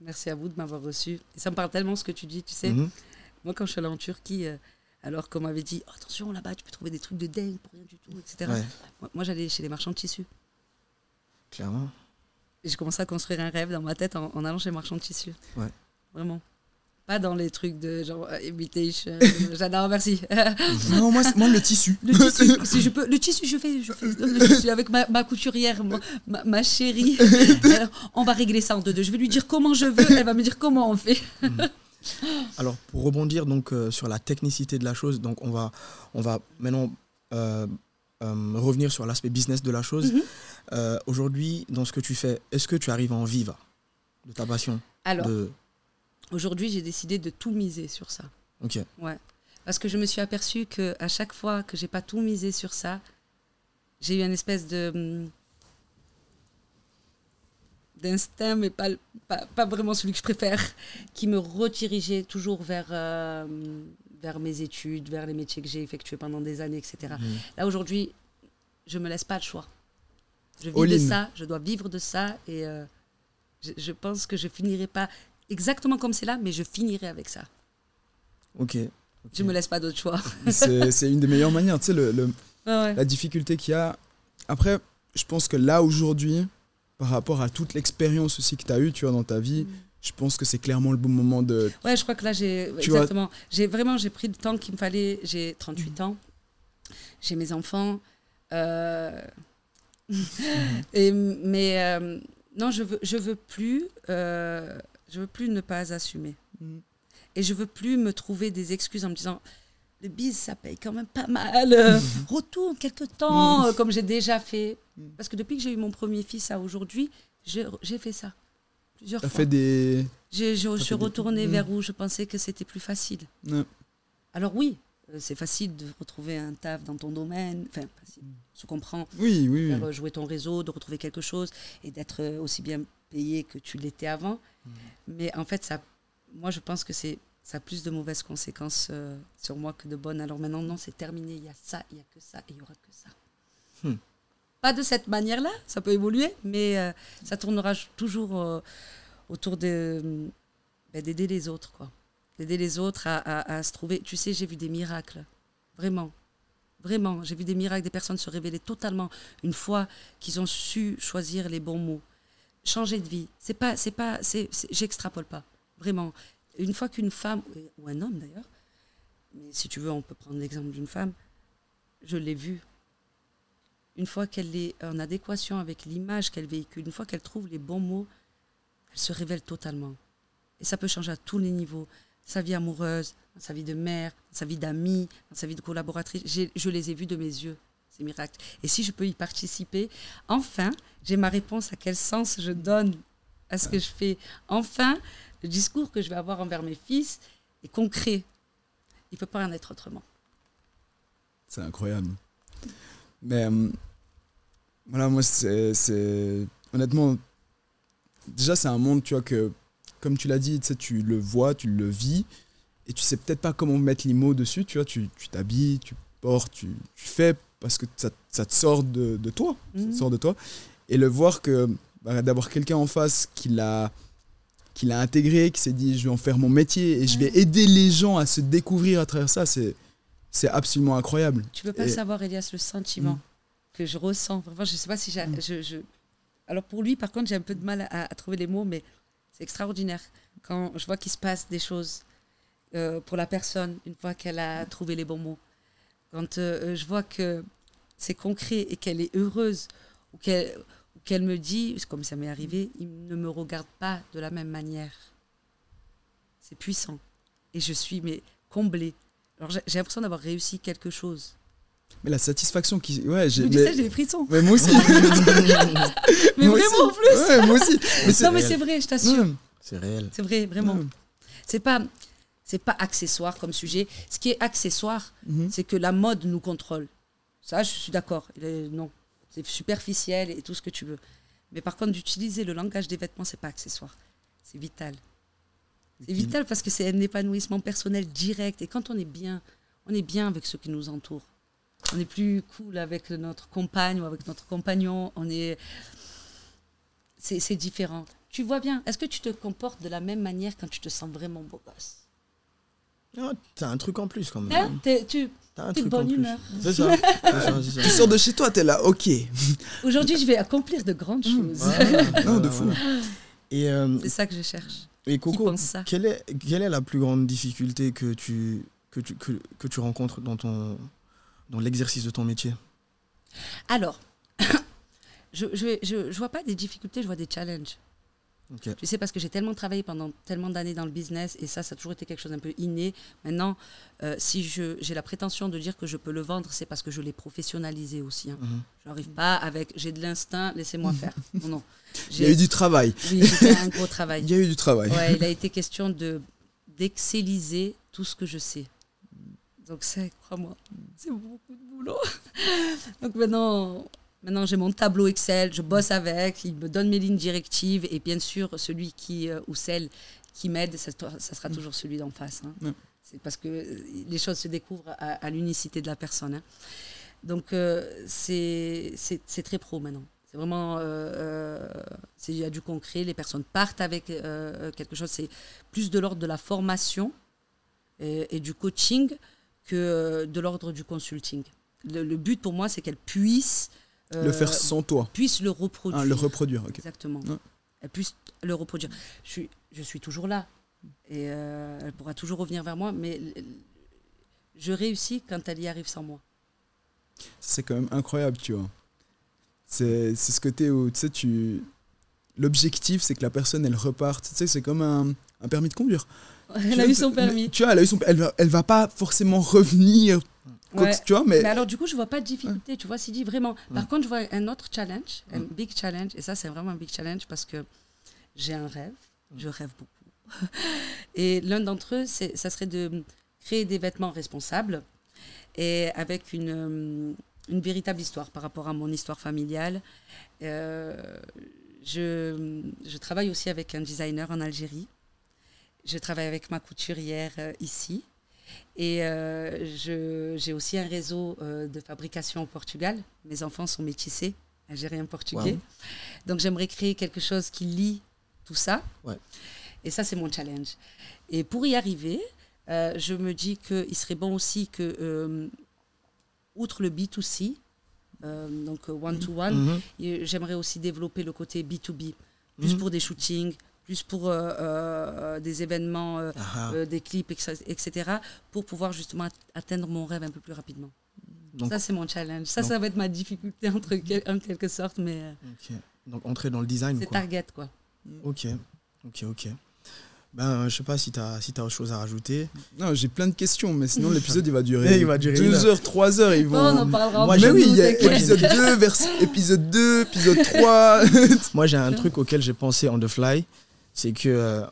Merci à vous de m'avoir reçu. Et ça me parle tellement ce que tu dis, tu sais. Mhm. Moi, quand je suis allée en Turquie, euh, alors qu'on m'avait dit Oh, attention, là-bas, tu peux trouver des trucs de dingue pour rien du tout, etc. Ouais, Moi, moi, j'allais chez les marchands de tissus. clairement. J'ai commencé à construire un rêve dans ma tête en, en allant chez les marchands de tissus. Ouais. Vraiment. Pas dans les trucs de genre euh, imitation. J'adore, merci. Non, moi, c'est- moi, le tissu. Le tissu, si je peux, le tissu, je fais, je fais le tissu avec ma, ma couturière, ma, ma- ma chérie. Alors, on va régler ça en deux deux. Je vais lui dire comment je veux, elle va me dire comment on fait. Alors, pour rebondir donc euh, sur la technicité de la chose, donc on va, on va maintenant euh, euh, revenir sur l'aspect business de la chose. Mhm. Euh, Aujourd'hui, dans ce que tu fais, est-ce que tu arrives à en vivre de ta passion Alors, de... aujourd'hui, j'ai décidé de tout miser sur ça. Ok. Ouais. Parce que je me suis aperçue que à chaque fois que j'ai pas tout misé sur ça, j'ai eu une espèce de hum, d'instinct, mais pas, pas, pas vraiment celui que je préfère, qui me redirigeait toujours vers, euh, vers mes études, vers les métiers que j'ai effectués pendant des années, etc. Mhm. Là, aujourd'hui, je me laisse pas le choix. Je vis All de in. ça, je dois vivre de ça, et euh, je, je pense que je finirai pas exactement comme c'est là, mais je finirai avec ça. Ok. Je me laisse pas d'autre choix. C'est une des meilleures manières. Tu sais, le, le- Ouais, ouais. la difficulté qu'il y a. Après, je pense que là, aujourd'hui, par rapport à toute l'expérience aussi que tu as eue, tu vois, dans ta vie, je pense que c'est clairement le bon moment de. Ouais, je crois que là, j'ai. Tu vois- Exactement. J'ai vraiment j'ai pris le temps qu'il me fallait. J'ai 38 ans. J'ai mes enfants. euh, et, mais euh, non, je veux, je veux plus. euh, je veux plus ne pas assumer. Mhm. Et je veux plus me trouver des excuses en me disant le bise, ça paye quand même pas mal. euh, Retourne quelque temps, euh, comme j'ai déjà fait. Parce que depuis que j'ai eu mon premier fils à aujourd'hui, j'ai fait ça. Plusieurs as fois. fait des. J'ai- Je suis des- retournée Mm. vers où je pensais que c'était plus facile. Alors oui, c'est facile de retrouver un taf dans ton domaine. Enfin, on se comprend. Oui, oui, oui. Faire euh, jouer ton réseau, de retrouver quelque chose et d'être euh, aussi bien payé que tu l'étais avant. Mais en fait, ça, moi, je pense que c'est ça a plus de mauvaises conséquences euh, sur moi que de bonnes. Alors maintenant, non, c'est terminé. Il y a ça, il y a que ça et il y aura que ça. Hmm. Pas de cette manière-là, ça peut évoluer, mais euh, ça tournera toujours euh, autour de ben, d'aider les autres, quoi. D'aider les autres à, à- se trouver. Tu sais, j'ai vu des miracles, vraiment. Vraiment, j'ai vu des miracles, des personnes se révéler totalement une fois qu'ils ont su choisir les bons mots. Changer de vie, c'est pas, c'est pas, c'est- j'extrapole pas, vraiment. Une fois qu'une femme ou un homme d'ailleurs, mais si tu veux, on peut prendre l'exemple d'une femme. Je l'ai vue. Une fois qu'elle est en adéquation avec l'image qu'elle véhicule, une fois qu'elle trouve les bons mots, elle se révèle totalement. Et ça peut changer à tous les niveaux. Sa vie amoureuse, dans sa vie de mère, dans sa vie d'amie, dans sa vie de collaboratrice. Je les ai vus de mes yeux, ces miracles. Et si je peux y participer, enfin, j'ai ma réponse à quel sens je donne à ce que je fais. Enfin, le discours que je vais avoir envers mes fils est concret. Il ne peut pas en être autrement. C'est incroyable. Mais euh, voilà, moi, c'est- Honnêtement, déjà, c'est un monde, tu vois, que, comme tu l'as dit, tu le vois, tu le vis, et tu sais peut-être pas comment mettre les mots dessus, tu vois, tu t'habilles, tu portes, tu, tu fais parce que ça, ça te sort de, de toi, ça te Mhm. sort de toi. Et le voir que, bah, d'avoir quelqu'un en face qui l'a qui l'a intégré, qui s'est dit je vais en faire mon métier et je vais aider les gens à se découvrir à travers ça, c'est c'est absolument incroyable. Tu peux pas Et- savoir, Elias, le sentiment Mm. que je ressens. Vraiment, je sais pas si j'ai. Mm. Je, je- Alors pour lui, par contre, j'ai un peu de mal à, à trouver les mots, mais c'est extraordinaire. Quand je vois qu'il se passe des choses euh, pour la personne, une fois qu'elle a trouvé les bons mots. Quand euh, je vois que c'est concret et qu'elle est heureuse, ou qu'elle me dit, comme ça m'est arrivé, il ne me regarde pas de la même manière. C'est puissant. Et je suis mais comblée. J'ai l'impression d'avoir réussi quelque chose. Mais la satisfaction qui. Ouais, j'ai. Mais- ça, j'ai des frissons. mais moi aussi. Mais Moi vraiment, aussi. en plus. Ouais, moi aussi. Mais non, mais c'est vrai, je t'assure. C'est réel. C'est vrai, vraiment. C'est pas, c'est pas accessoire comme sujet. Ce qui est accessoire, Mhm. c'est que la mode nous contrôle. Ça, je suis d'accord. Non, c'est superficiel et tout ce que tu veux. Mais par contre, d'utiliser le langage des vêtements, c'est pas accessoire. C'est vital. C'est vital parce que c'est un épanouissement personnel direct. Et quand on est bien, on est bien avec ceux qui nous entourent. On est plus cool avec notre compagne ou avec notre compagnon. On est. C'est c'est différent. tu vois bien, est-ce que tu te comportes de la même manière quand tu te sens vraiment beau gosse? Ah, T'as un truc en plus quand même. Hein? T'es- tu, T'as un t'es de truc en bonne plus. humeur. C'est ça. c'est ça, c'est ça. Tu sors de chez toi, t'es là, ok. Aujourd'hui, je vais accomplir de grandes choses. Voilà, Non, de fou. euh, C'est ça que je cherche. et Coco, pense ça quelle est, quelle est la plus grande difficulté que tu, que tu, que, que tu rencontres dans, ton, dans l'exercice de ton métier Alors, je ne je, je, je vois pas des difficultés, je vois des challenges. Ok. Tu sais, parce que j'ai tellement travaillé pendant tellement d'années dans le business, et ça, ça a toujours été quelque chose d'un peu inné. Maintenant, euh, si j'ai la prétention de dire que je peux le vendre, c'est parce que je l'ai professionnalisé aussi. Hein. Mhm. Je n'arrive pas avec j'ai de l'instinct, laissez-moi faire. Non, non. Il y a eu du travail. Oui, un gros travail. Il y a eu du travail. Ouais, il a été question de d'excelliser tout ce que je sais. Donc c'est, crois-moi, c'est beaucoup de boulot. Donc maintenant, maintenant j'ai mon tableau Excel, je bosse avec, il me donne mes lignes directives et bien sûr celui qui euh, ou celle qui m'aide, ça, ça sera toujours celui d'en face. hein. Ouais. C'est parce que euh, les choses se découvrent à, à l'unicité de la personne. hein. Donc euh, c'est très pro maintenant. C'est vraiment, euh, euh, il y a du concret, les personnes partent avec quelque chose, c'est plus de l'ordre de la formation et, et du coaching que euh, de l'ordre du consulting. Le, le but pour moi, c'est qu'elles puissent Le euh, faire sans toi. puissent le reproduire. Ah, le reproduire, ok. Exactement. Ouais. Elle puisse le reproduire. Je suis, je suis toujours là. Et euh, elle pourra toujours revenir vers moi, mais je réussis quand elle y arrive sans moi. C'est quand même incroyable, tu vois. C'est c'est ce côté où, tu sais, tu... L'objectif, c'est que la personne, elle reparte. Tu sais, c'est comme un, un permis de conduire. Elle Tu a vois, eu son permis. Tu vois, elle a eu son... Elle va, elle va pas forcément revenir, Ouais. tu vois, mais... Mais alors, du coup, je vois pas de difficulté, tu vois, Sidi, vraiment. Par contre, je vois un autre challenge, un big challenge, et ça, c'est vraiment un big challenge parce que j'ai un rêve, je rêve beaucoup. et l'un d'entre eux, c'est- ça serait de créer des vêtements responsables et avec une, euh, une véritable histoire par rapport à mon histoire familiale. Euh, je, je travaille aussi avec un designer en Algérie. Je travaille avec ma couturière euh, ici. Et euh, j'ai aussi un réseau euh, de fabrication au Portugal. Mes enfants sont métissés, algériens portugais. Wow. Donc j'aimerais créer quelque chose qui lie tout ça. Ouais. Et ça, c'est mon challenge. Et pour y arriver, euh, je me dis qu'il serait bon aussi que, outre le B2C, euh, donc one-to-one, Mhm. et j'aimerais aussi développer le côté B2B, plus Mhm. pour des shootings, plus pour euh, euh, des événements, euh, Ah, euh, des clips, etc., pour pouvoir justement at- atteindre mon rêve un peu plus rapidement. donc, ça, c'est mon challenge. Ça, donc- ça va être ma difficulté entre quel- en quelque sorte, mais euh, ok. donc entrer dans le design. c'est target, quoi. Ok, ok, ok. Ben, je sais pas si tu as, si as autre chose à rajouter. Non, j'ai plein de questions, mais sinon l'épisode il va durer Il va durer une 2 heure. heures, 3 heures. Ils vont... Oh, on en parlera Moi, en mais oui, plus, il y a épisode 2, vers... épisode 2, épisode 3. Moi, j'ai un truc auquel j'ai pensé on the fly. C'est que euh,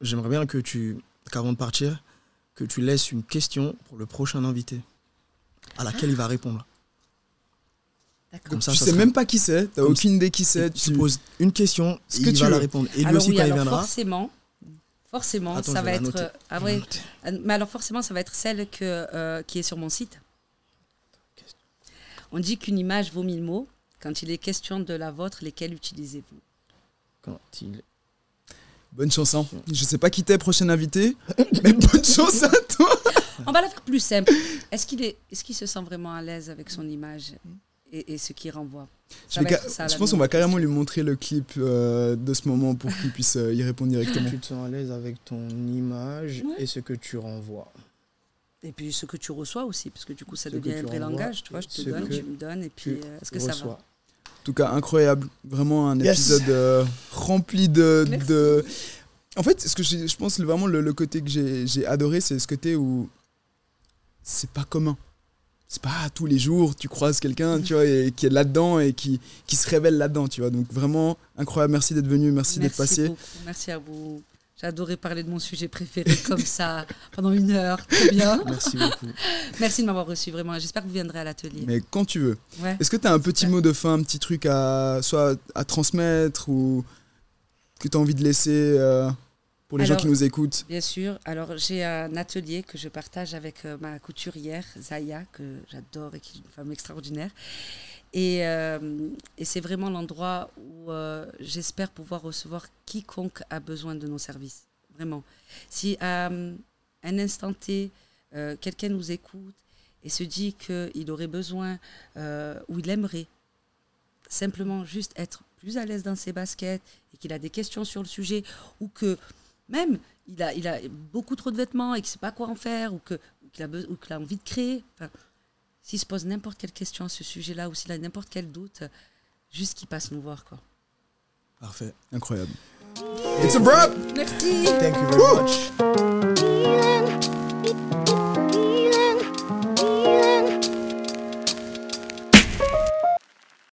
j'aimerais bien que tu, qu'avant de partir, que tu laisses une question pour le prochain invité à laquelle il va répondre. D'accord. Comme ça, tu ça sais sera- même pas qui c'est, t'as Comme aucune idée qui c'est. Tu poses une question, Ce que il tu va la répondre. Et lui alors aussi, oui, quand il viendra. forcément, forcément, Attends, ça va être... euh, ah ouais, euh, mais alors forcément, ça va être celle que, euh, qui est sur mon site. On dit qu'une image vaut mille mots. Quand il est question de la vôtre, lesquels utilisez-vous? Quand il- Bonne chance, hein. Je sais pas qui t'es, prochain invité, mais bonne chance à toi. On va la faire plus simple. Est-ce qu'il est, est-ce qu'il se sent vraiment à l'aise avec son image et, et ce qu'il renvoie? Je, Ça ça, pense qu'on va carrément lui montrer le clip euh, de ce moment pour qu'il puisse euh, y répondre directement. Tu te sens à l'aise avec ton image Ouais. et ce que tu renvoies. Et puis ce que tu reçois aussi, parce que du coup, ça Ce devient un vrai renvoies langage. Tu vois, je te donne, tu me donnes, et puis euh, est-ce que ça va? Tout cas, incroyable. Vraiment un Yes. épisode euh, rempli de, En fait, ce que j'ai- je pense vraiment le, le côté que j'ai adoré, c'est ce côté où c'est pas commun. C'est pas tous les jours tu croises quelqu'un, tu vois, et qui est là-dedans et qui, qui se révèle là-dedans, tu vois. Donc vraiment incroyable. Merci d'être venu, merci, d'être passé. beaucoup. Merci à vous. Adoré parler de mon sujet préféré comme ça pendant une heure. Très bien. Merci beaucoup. Merci de m'avoir reçu, vraiment. J'espère que vous viendrez à l'atelier. Mais quand tu veux. Ouais. Est-ce que tu as un petit Super. mot de fin, un petit truc à soit à transmettre ou que tu as envie de laisser euh, pour les gens qui nous écoutent? Bien sûr. Alors, j'ai un atelier que je partage avec euh, ma couturière, Zaya, que j'adore et qui est une femme extraordinaire. Et, euh, et c'est vraiment l'endroit où euh, j'espère pouvoir recevoir quiconque a besoin de nos services. Vraiment. Si à euh, un instant T, quelqu'un nous écoute et se dit qu'il aurait besoin ou il aimerait simplement juste être plus à l'aise dans ses baskets et qu'il a des questions sur le sujet ou que même il a, beaucoup trop de vêtements et qu'il ne sait pas quoi en faire ou qu'il qu'il a envie de créer s'il se pose n'importe quelle question à ce sujet-là ou s'il a n'importe quel doute, juste qu'il passe nous voir. quoi. Parfait, incroyable. It's a wrap! Merci! Thank you very much.